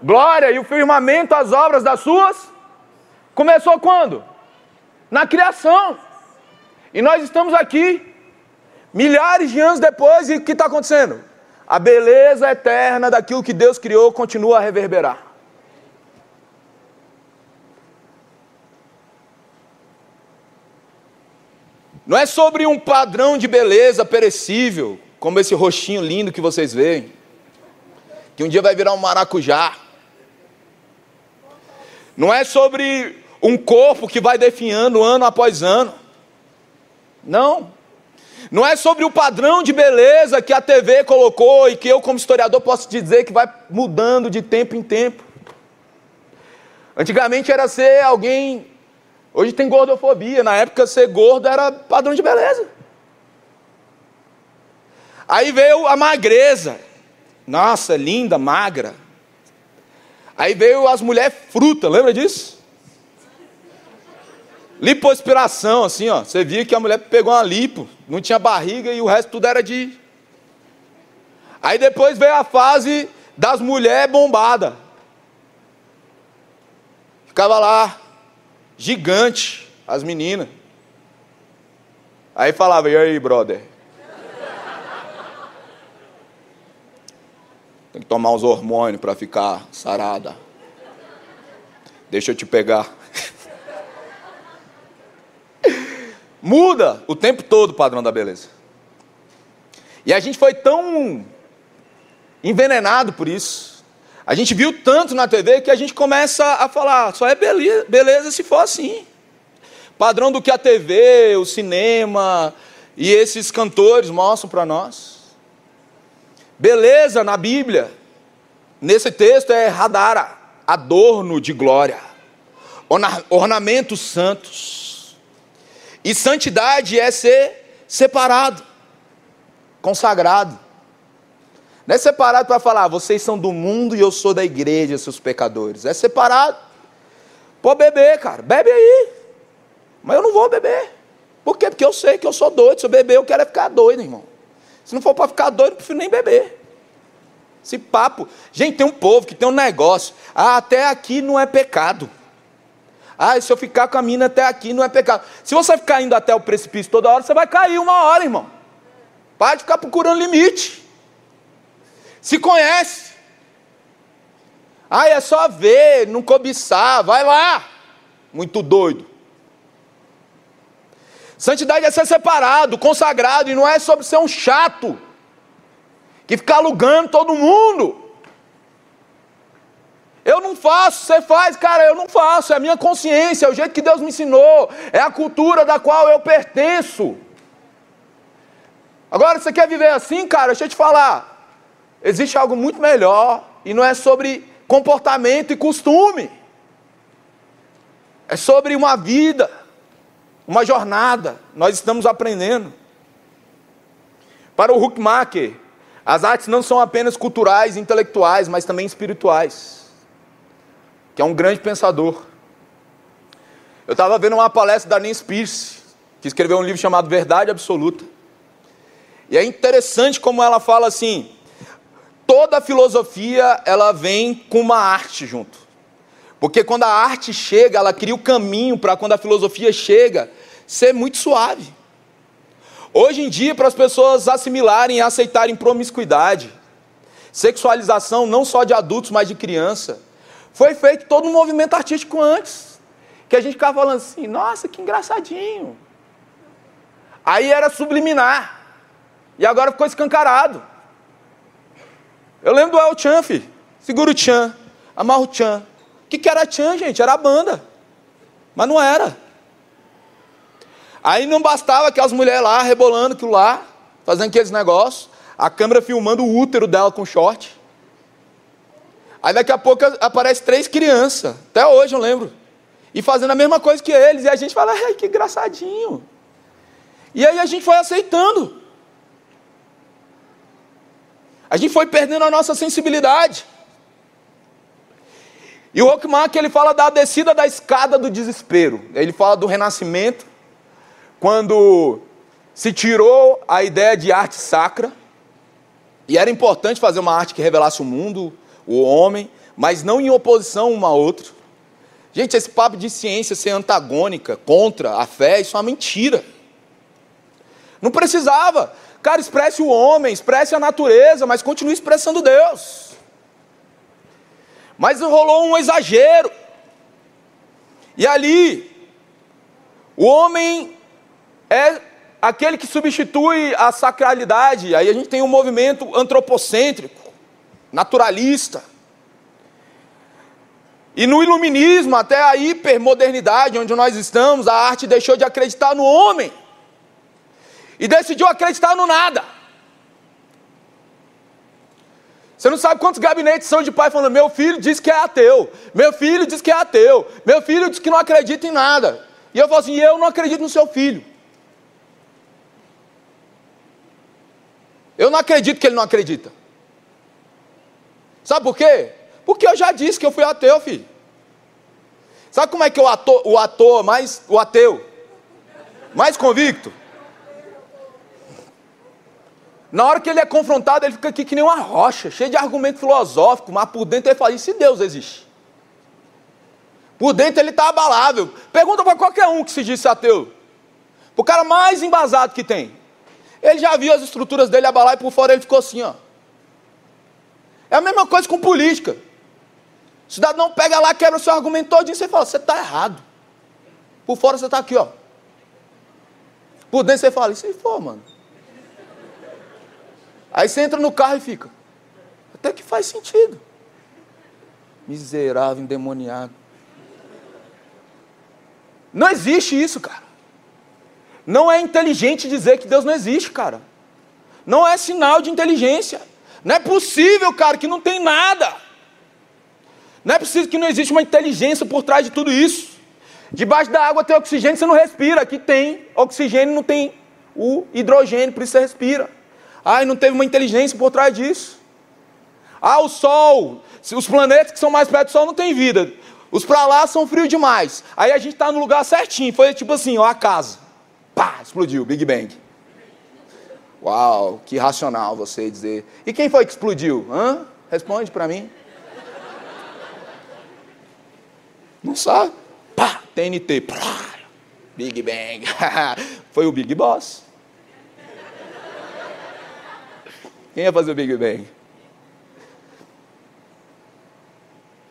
glória e o firmamento as obras das suas. Começou quando? Na criação. E nós estamos aqui, milhares de anos depois, e o que está acontecendo? A beleza eterna daquilo que Deus criou continua a reverberar. Não é sobre um padrão de beleza perecível, como esse roxinho lindo que vocês veem, que um dia vai virar um maracujá. Não é sobre um corpo que vai definhando ano após ano. Não. Não é sobre o padrão de beleza que a TV colocou e que eu, como historiador, posso dizer que vai mudando de tempo em tempo. Antigamente era ser alguém. Hoje tem gordofobia. Na época, ser gordo era padrão de beleza. Aí veio a magreza. Nossa, linda, magra. Aí veio as mulheres fruta, lembra disso? Lipoaspiração, assim, ó. Você via que a mulher pegou uma lipo, não tinha barriga e o resto tudo era de. Aí depois veio a fase das mulheres bombadas. Ficava lá, gigante, as meninas. Aí falava, e aí, brother? Tem que tomar uns hormônios para ficar sarada. Deixa eu te pegar. Muda o tempo todo o padrão da beleza. E a gente foi tão envenenado por isso. A gente viu tanto na TV que a gente começa a falar, só é beleza, se for assim. Padrão do que a TV, o cinema e esses cantores mostram para nós. Beleza na Bíblia, nesse texto é radara, adorno de glória, ornamentos santos. E santidade é ser separado, consagrado. Não é separado para falar, vocês são do mundo e eu sou da igreja, seus pecadores. É separado. Pô, beber, cara, bebe aí. Mas eu não vou beber. Por quê? Porque eu sei que eu sou doido. Se eu beber, eu quero é ficar doido, irmão. Se não for para ficar doido, eu prefiro nem beber. Esse papo. Gente, tem um povo que tem um negócio. Ah, até aqui não é pecado. Ah, se eu ficar com a mina até aqui não é pecado. Se você ficar indo até o precipício toda hora, você vai cair uma hora, irmão. Para de ficar procurando limite. Se conhece. Ah, é só ver, não cobiçar, vai lá. Muito doido. Santidade é ser separado, consagrado, e não é sobre ser um chato que fica alugando todo mundo. Eu não faço, você faz, cara, eu não faço, é a minha consciência, é o jeito que Deus me ensinou, é a cultura da qual eu pertenço. Agora, você quer viver assim, cara? Deixa eu te falar. Existe algo muito melhor, e não é sobre comportamento e costume, é sobre uma vida uma jornada, nós estamos aprendendo. Para o Huckmacher, as artes não são apenas culturais intelectuais, mas também espirituais, que é um grande pensador. Eu estava vendo uma palestra da Nancy Pierce, que escreveu um livro chamado Verdade Absoluta. E é interessante como ela fala assim: toda filosofia ela vem com uma arte junto. Porque quando a arte chega, ela cria o caminho para quando a filosofia chega, ser muito suave. Hoje em dia, para as pessoas assimilarem e aceitarem promiscuidade, sexualização não só de adultos, mas de criança, foi feito todo um movimento artístico antes, que a gente ficava falando assim, nossa, que engraçadinho. Aí era subliminar, e agora ficou escancarado. Eu lembro do El Chan, filho. Segura o Chan, amarra o Chan. O que, que era Chan, gente? Era a banda. Mas não era. Aí não bastava aquelas mulheres lá rebolando aquilo lá, fazendo aqueles negócios, a câmera filmando o útero dela com short. Aí daqui a pouco aparece três crianças, até hoje eu lembro, e fazendo a mesma coisa que eles, e a gente fala, ai, que engraçadinho. E aí a gente foi aceitando. A gente foi perdendo a nossa sensibilidade. E o Ockmark, ele fala da descida da escada do desespero. Ele fala do renascimento, quando se tirou a ideia de arte sacra, e era importante fazer uma arte que revelasse o mundo, o homem, mas não em oposição um ao outro. Gente, esse papo de ciência ser antagônica, contra a fé, isso é uma mentira. Não precisava. Cara, expresse o homem, expresse a natureza, mas continue expressando Deus. Mas rolou um exagero. E ali, o homem é aquele que substitui a sacralidade. Aí a gente tem um movimento antropocêntrico, naturalista. E no iluminismo, até a hipermodernidade, onde nós estamos, a arte deixou de acreditar no homem e decidiu acreditar no nada. Você não sabe quantos gabinetes são de pai falando: meu filho diz que é ateu, meu filho diz que é ateu, meu filho diz que não acredita em nada. E eu falo assim: eu não acredito no seu filho. Eu não acredito que ele não acredita. Sabe por quê? Porque eu já disse que eu fui ateu, filho. Sabe como é que o ator, o ator mais, o ateu, mais convicto? Na hora que ele é confrontado, ele fica aqui que nem uma rocha, cheio de argumento filosófico, mas por dentro ele fala, e se Deus existe? Por dentro ele está abalável. Pergunta para qualquer um que se disse ateu. O cara mais embasado que tem. Ele já viu as estruturas dele abalar e por fora ele ficou assim, ó. É a mesma coisa com política. O cidadão pega lá, quebra o seu argumento todinho e você fala, você está errado. Por fora você está aqui, ó. Por dentro você fala, e se for, mano? Aí você entra no carro e fica. Até que faz sentido. Miserável, endemoniado. Não existe isso, cara. Não é inteligente dizer que Deus não existe, cara. Não é sinal de inteligência. Não é possível, cara, que não tem nada. Não é possível que não existe uma inteligência por trás de tudo isso. Debaixo da água tem oxigênio, você não respira. Aqui tem oxigênio, não tem o hidrogênio, por isso você respira. Ai, não teve uma inteligência por trás disso. Ah, o Sol, os planetas que são mais perto do Sol não tem vida. Os para lá são frios demais. Aí a gente está no lugar certinho. Foi tipo assim, ó, a casa. Pá, explodiu, Big Bang. Uau, que racional você dizer. E quem foi que explodiu? Hã? Responde para mim. Não sabe? Pá, TNT. Pá, Big Bang. *laughs* foi o Big Boss. Quem ia fazer o Big Bang?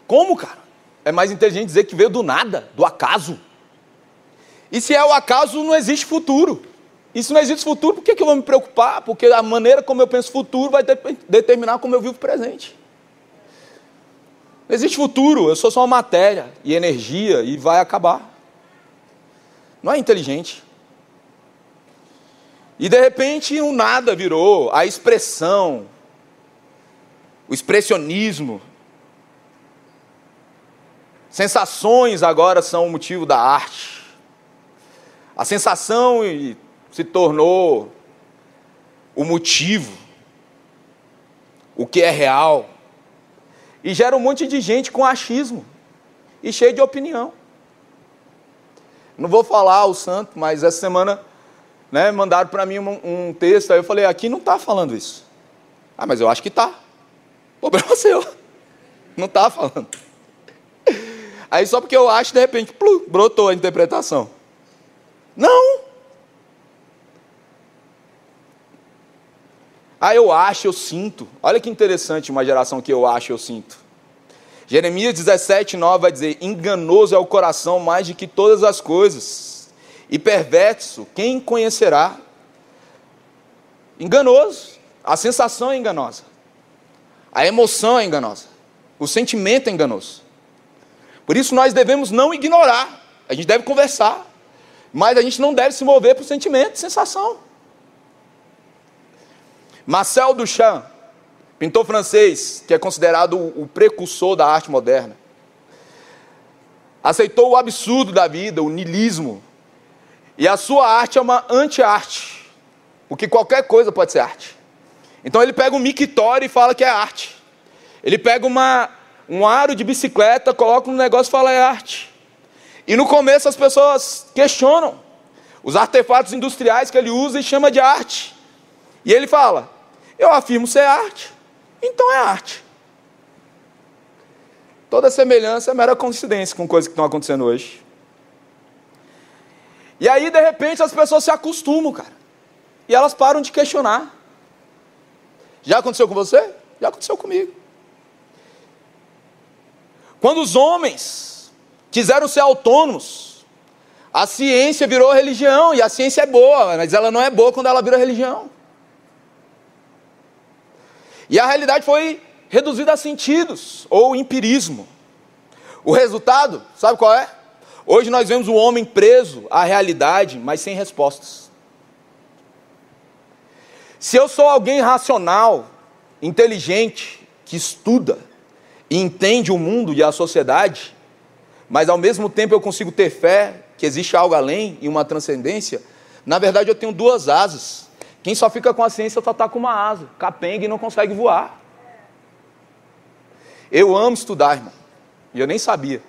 Como, cara? É mais inteligente dizer que veio do nada, do acaso. E se é o acaso, não existe futuro. E se não existe futuro, por que, que eu vou me preocupar? Porque a maneira como eu penso futuro vai de determinar como eu vivo presente. Não existe futuro, eu sou só uma matéria e energia e vai acabar. Não é inteligente. E de repente o nada virou a expressão, o expressionismo. Sensações agora são o motivo da arte. A sensação se tornou o motivo, o que é real. E gera um monte de gente com achismo e cheio de opinião. Não vou falar o santo, mas essa semana né, mandaram para mim um, um, texto, aí eu falei, aqui não está falando isso. Ah, mas eu acho que está. Problema *laughs* seu. Não está falando. Aí só porque eu acho, de repente, brotou a interpretação. Não. Ah, eu acho, eu sinto. Olha que interessante uma geração que eu acho, eu sinto. Jeremias 17, 9 vai dizer: Enganoso é o coração mais do que todas as coisas e perverso, quem conhecerá? Enganoso. A sensação é enganosa. A emoção é enganosa. O sentimento é enganoso. Por isso nós devemos não ignorar. A gente deve conversar. Mas a gente não deve se mover por sentimento, sensação. Marcel Duchamp, pintor francês, que é considerado o precursor da arte moderna, aceitou o absurdo da vida, o nilismo, e a sua arte é uma anti-arte. Porque qualquer coisa pode ser arte. Então ele pega um mictório e fala que é arte. Ele pega uma, um aro de bicicleta, coloca no negócio e fala é arte. E no começo as pessoas questionam os artefatos industriais que ele usa e chama de arte. E ele fala: Eu afirmo ser arte, então é arte. Toda semelhança é mera coincidência com coisas que estão acontecendo hoje. E aí, de repente, as pessoas se acostumam, cara. E elas param de questionar. Já aconteceu com você? Já aconteceu comigo. Quando os homens quiseram ser autônomos, a ciência virou religião, e a ciência é boa, mas ela não é boa quando ela vira religião. E a realidade foi reduzida a sentidos, ou empirismo. O resultado, sabe qual é? Hoje nós vemos o homem preso à realidade, mas sem respostas. Se eu sou alguém racional, inteligente, que estuda e entende o mundo e a sociedade, mas ao mesmo tempo eu consigo ter fé que existe algo além e uma transcendência, na verdade eu tenho duas asas. Quem só fica com a ciência só está com uma asa, capenga e não consegue voar. Eu amo estudar, irmão, e eu nem sabia.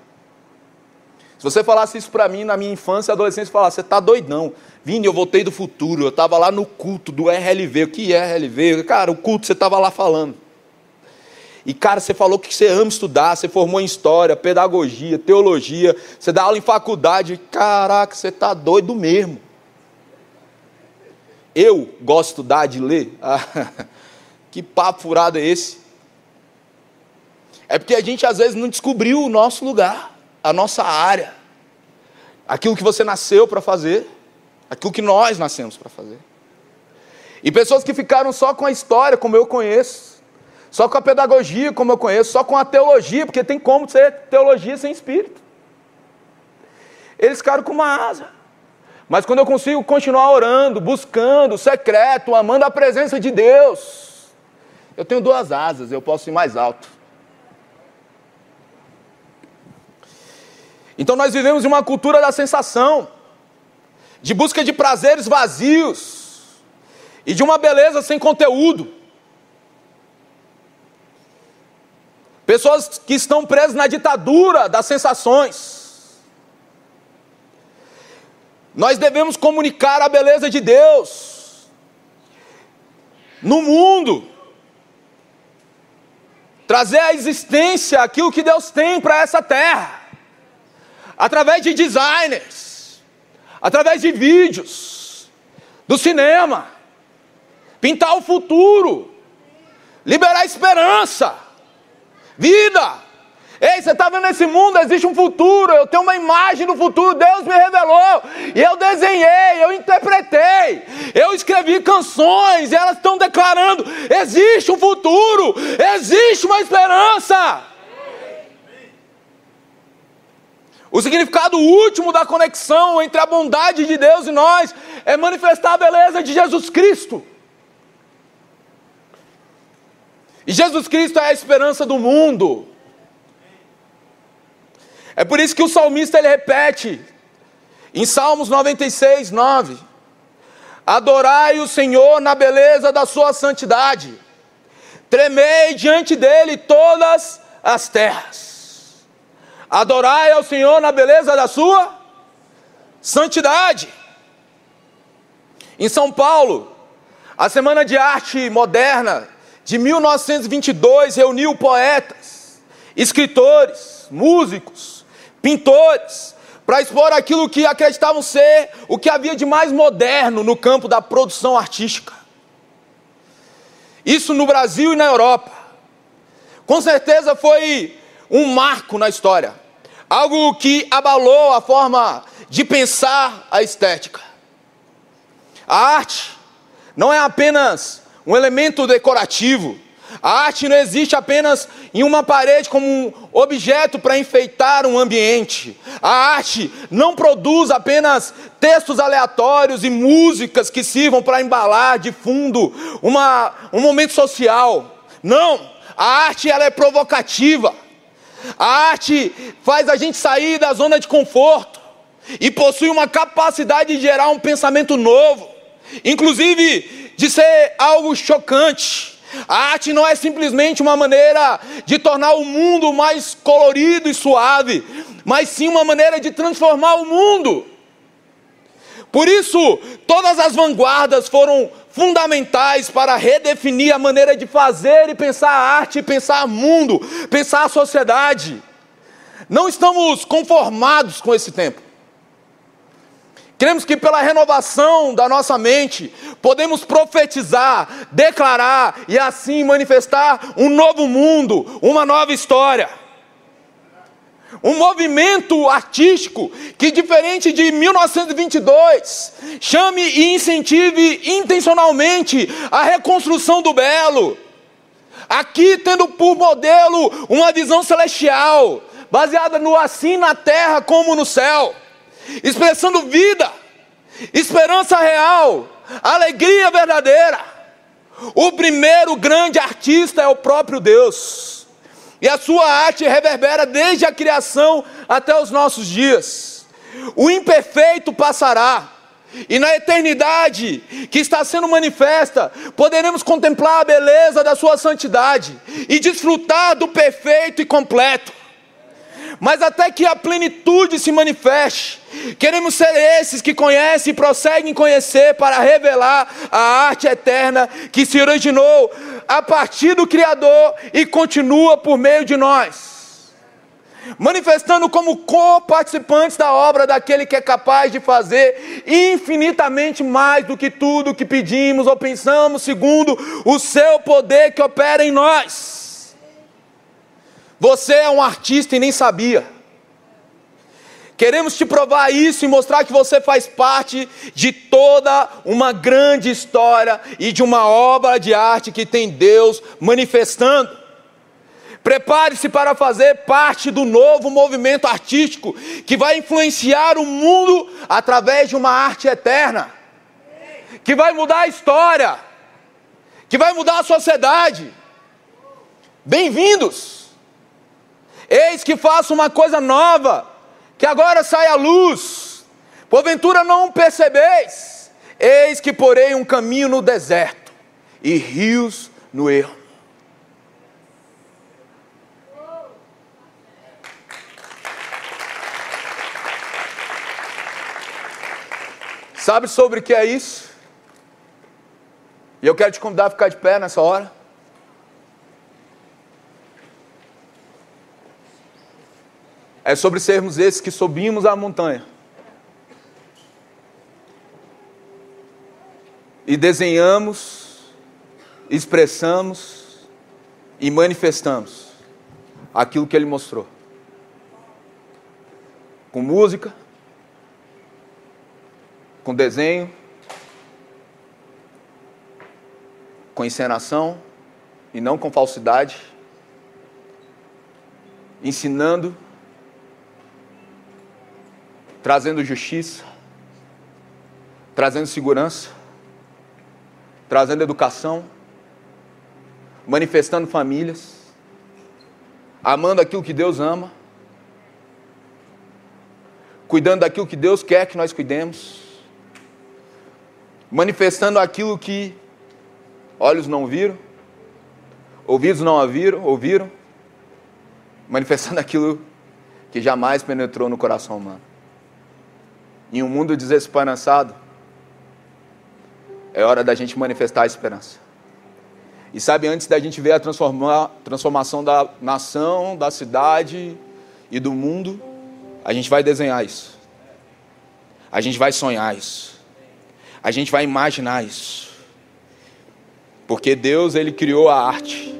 Se você falasse isso para mim na minha infância e adolescência, falasse, você está doidão. Vini, eu voltei do futuro, eu estava lá no culto do RLV. O que é RLV? Cara, o culto você estava lá falando. E, cara, você falou que você ama estudar, você formou em história, pedagogia, teologia, você dá aula em faculdade. Caraca, você está doido mesmo. Eu gosto estudar, de ler. *laughs* que papo furado é esse? É porque a gente às vezes não descobriu o nosso lugar a nossa área, aquilo que você nasceu para fazer, aquilo que nós nascemos para fazer. E pessoas que ficaram só com a história, como eu conheço, só com a pedagogia, como eu conheço, só com a teologia, porque tem como ser teologia sem espírito. Eles ficaram com uma asa. Mas quando eu consigo continuar orando, buscando, secreto, amando a presença de Deus, eu tenho duas asas, eu posso ir mais alto. Então nós vivemos uma cultura da sensação, de busca de prazeres vazios e de uma beleza sem conteúdo. pessoas que estão presas na ditadura das sensações. Nós devemos comunicar a beleza de Deus no mundo, trazer à existência aquilo que Deus tem para essa terra, através de designers, através de vídeos, do cinema, pintar o futuro, liberar esperança, vida. Ei, você está vendo esse mundo? Existe um futuro. Eu tenho uma imagem do futuro. Deus me revelou. E eu desenhei, eu interpretei. Eu escrevi canções. E elas estão declarando: existe um futuro. Existe uma esperança. O significado último da conexão entre a bondade de Deus e nós é manifestar a beleza de Jesus Cristo. E Jesus Cristo é a esperança do mundo. É por isso que o salmista ele repete em Salmos 96, 9: Adorai o Senhor na beleza da sua santidade, tremei diante dele todas as terras. Adorai ao Senhor na beleza da sua santidade. Em São Paulo, a Semana de Arte Moderna de 1922 reuniu poetas, escritores, músicos, pintores, para expor aquilo que acreditavam ser o que havia de mais moderno no campo da produção artística. Isso no Brasil e na Europa. Com certeza foi um marco na história, algo que abalou a forma de pensar a estética. A arte não é apenas um elemento decorativo. A arte não existe apenas em uma parede como um objeto para enfeitar um ambiente. A arte não produz apenas textos aleatórios e músicas que sirvam para embalar de fundo uma, um momento social. Não, a arte ela é provocativa. A arte faz a gente sair da zona de conforto e possui uma capacidade de gerar um pensamento novo, inclusive de ser algo chocante. A arte não é simplesmente uma maneira de tornar o mundo mais colorido e suave, mas sim uma maneira de transformar o mundo. Por isso, todas as vanguardas foram fundamentais para redefinir a maneira de fazer e pensar a arte, pensar o mundo, pensar a sociedade. Não estamos conformados com esse tempo. Queremos que pela renovação da nossa mente, podemos profetizar, declarar e assim manifestar um novo mundo, uma nova história. Um movimento artístico que, diferente de 1922, chame e incentive intencionalmente a reconstrução do belo. Aqui, tendo por modelo uma visão celestial, baseada no assim na terra como no céu expressando vida, esperança real, alegria verdadeira. O primeiro grande artista é o próprio Deus, e a sua arte reverbera desde a criação até os nossos dias. O imperfeito passará, e na eternidade que está sendo manifesta, poderemos contemplar a beleza da Sua santidade e desfrutar do perfeito e completo mas até que a plenitude se manifeste. Queremos ser esses que conhecem e prosseguem conhecer para revelar a arte eterna que se originou a partir do Criador e continua por meio de nós. Manifestando como co-participantes da obra daquele que é capaz de fazer infinitamente mais do que tudo que pedimos ou pensamos, segundo o seu poder que opera em nós. Você é um artista e nem sabia. Queremos te provar isso e mostrar que você faz parte de toda uma grande história e de uma obra de arte que tem Deus manifestando. Prepare-se para fazer parte do novo movimento artístico que vai influenciar o mundo através de uma arte eterna, que vai mudar a história, que vai mudar a sociedade. Bem-vindos! Eis que faço uma coisa nova, que agora sai à luz. Porventura não percebeis? Eis que porei um caminho no deserto e rios no erro. Sabe sobre o que é isso? E eu quero te convidar a ficar de pé nessa hora. É sobre sermos esses que subimos a montanha. E desenhamos, expressamos e manifestamos aquilo que ele mostrou. Com música, com desenho, com encenação e não com falsidade, ensinando, trazendo justiça, trazendo segurança, trazendo educação, manifestando famílias, amando aquilo que Deus ama, cuidando daquilo que Deus quer que nós cuidemos, manifestando aquilo que olhos não viram, ouvidos não ouviram, ouviram, manifestando *laughs* aquilo que jamais penetrou no coração humano. Em um mundo desesperançado, é hora da gente manifestar a esperança. E sabe, antes da gente ver a transformação da nação, da cidade e do mundo, a gente vai desenhar isso. A gente vai sonhar isso. A gente vai imaginar isso. Porque Deus, ele criou a arte.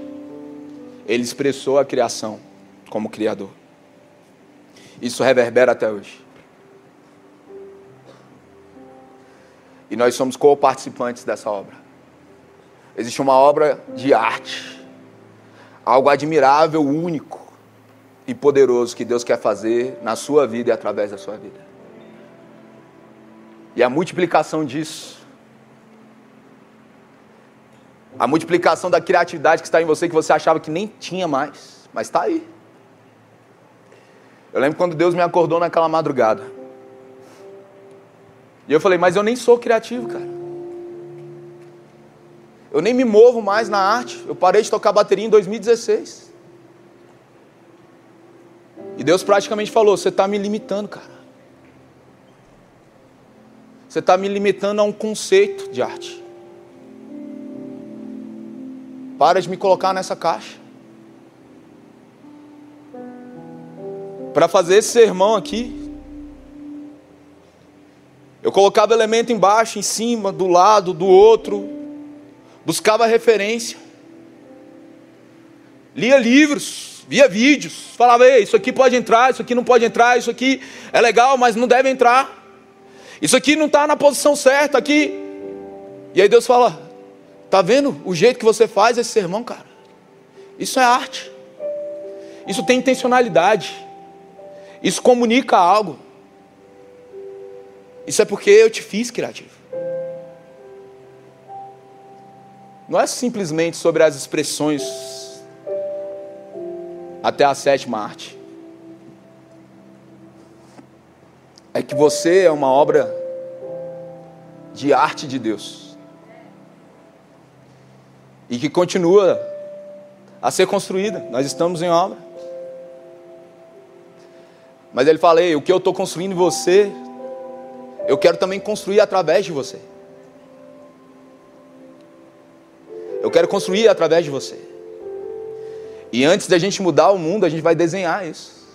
Ele expressou a criação como criador. Isso reverbera até hoje. E nós somos co-participantes dessa obra. Existe uma obra de arte, algo admirável, único e poderoso que Deus quer fazer na sua vida e através da sua vida. E a multiplicação disso, a multiplicação da criatividade que está em você, que você achava que nem tinha mais, mas está aí. Eu lembro quando Deus me acordou naquela madrugada. E eu falei, mas eu nem sou criativo, cara. Eu nem me movo mais na arte. Eu parei de tocar bateria em 2016. E Deus praticamente falou: Você está me limitando, cara. Você está me limitando a um conceito de arte. Para de me colocar nessa caixa. Para fazer esse sermão aqui, eu colocava elemento embaixo, em cima, do lado, do outro, buscava referência, lia livros, via vídeos, falava: Ei, isso aqui pode entrar, isso aqui não pode entrar, isso aqui é legal, mas não deve entrar, isso aqui não está na posição certa aqui. E aí Deus fala: Tá vendo o jeito que você faz esse sermão, cara? Isso é arte, isso tem intencionalidade, isso comunica algo. Isso é porque eu te fiz criativo. Não é simplesmente sobre as expressões até a sétima arte. É que você é uma obra de arte de Deus. E que continua a ser construída. Nós estamos em obra. Mas ele fala: o que eu estou construindo em você eu quero também construir através de você. Eu quero construir através de você. E antes da gente mudar o mundo, a gente vai desenhar isso.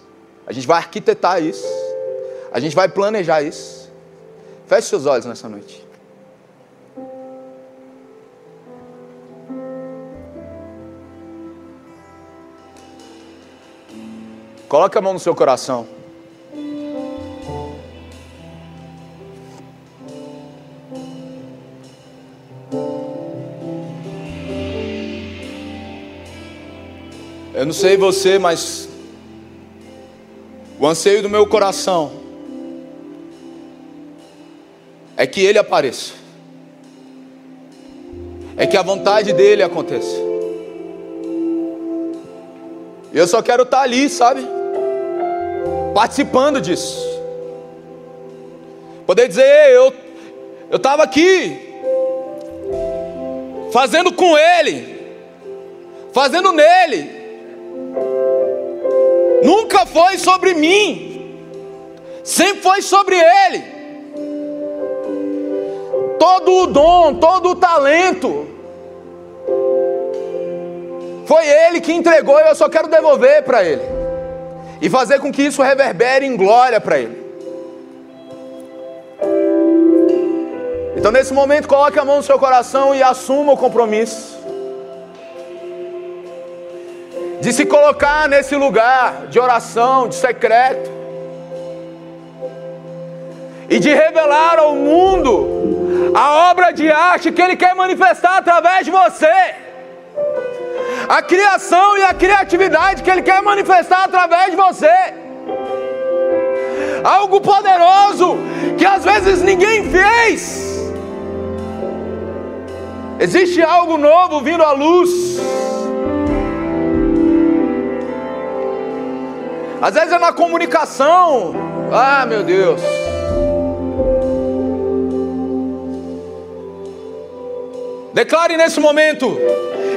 A gente vai arquitetar isso. A gente vai planejar isso. Feche seus olhos nessa noite. Coloque a mão no seu coração. Eu não sei você, mas o anseio do meu coração é que Ele apareça, é que a vontade dEle aconteça. E eu só quero estar ali, sabe? Participando disso. Poder dizer, eu eu estava aqui, fazendo com Ele, fazendo nele, Nunca foi sobre mim, sempre foi sobre Ele. todo o dom, todo o talento. Foi Ele que entregou e eu só quero devolver para Ele. E fazer com que isso reverbere em glória para Ele. Então, nesse momento, coloque a mão no seu coração e assuma o compromisso de se colocar nesse lugar de oração, de secreto, e de revelar ao mundo a obra de arte que Ele quer manifestar através de você a criação e a criatividade que Ele quer manifestar através de você. Algo poderoso que às vezes ninguém fez. Existe algo novo vindo à luz. Às vezes é na comunicação. Ah, meu Deus. Declare nesse momento: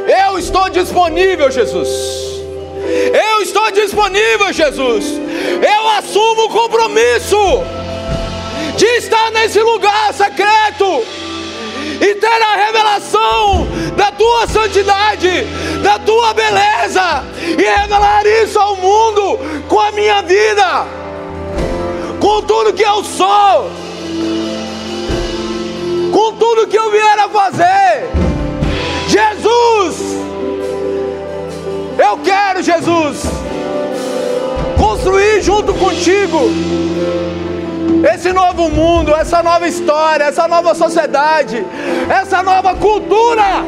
eu estou disponível, Jesus. Eu estou disponível, Jesus. Eu assumo o compromisso de estar nesse lugar secreto e ter a revelação da tua santidade, da tua beleza e revelar isso ao mundo com a minha vida, com tudo que eu sou, com tudo que eu vier a fazer. Jesus, eu quero, Jesus, construir junto contigo esse novo mundo, essa nova história, essa nova sociedade, essa nova cultura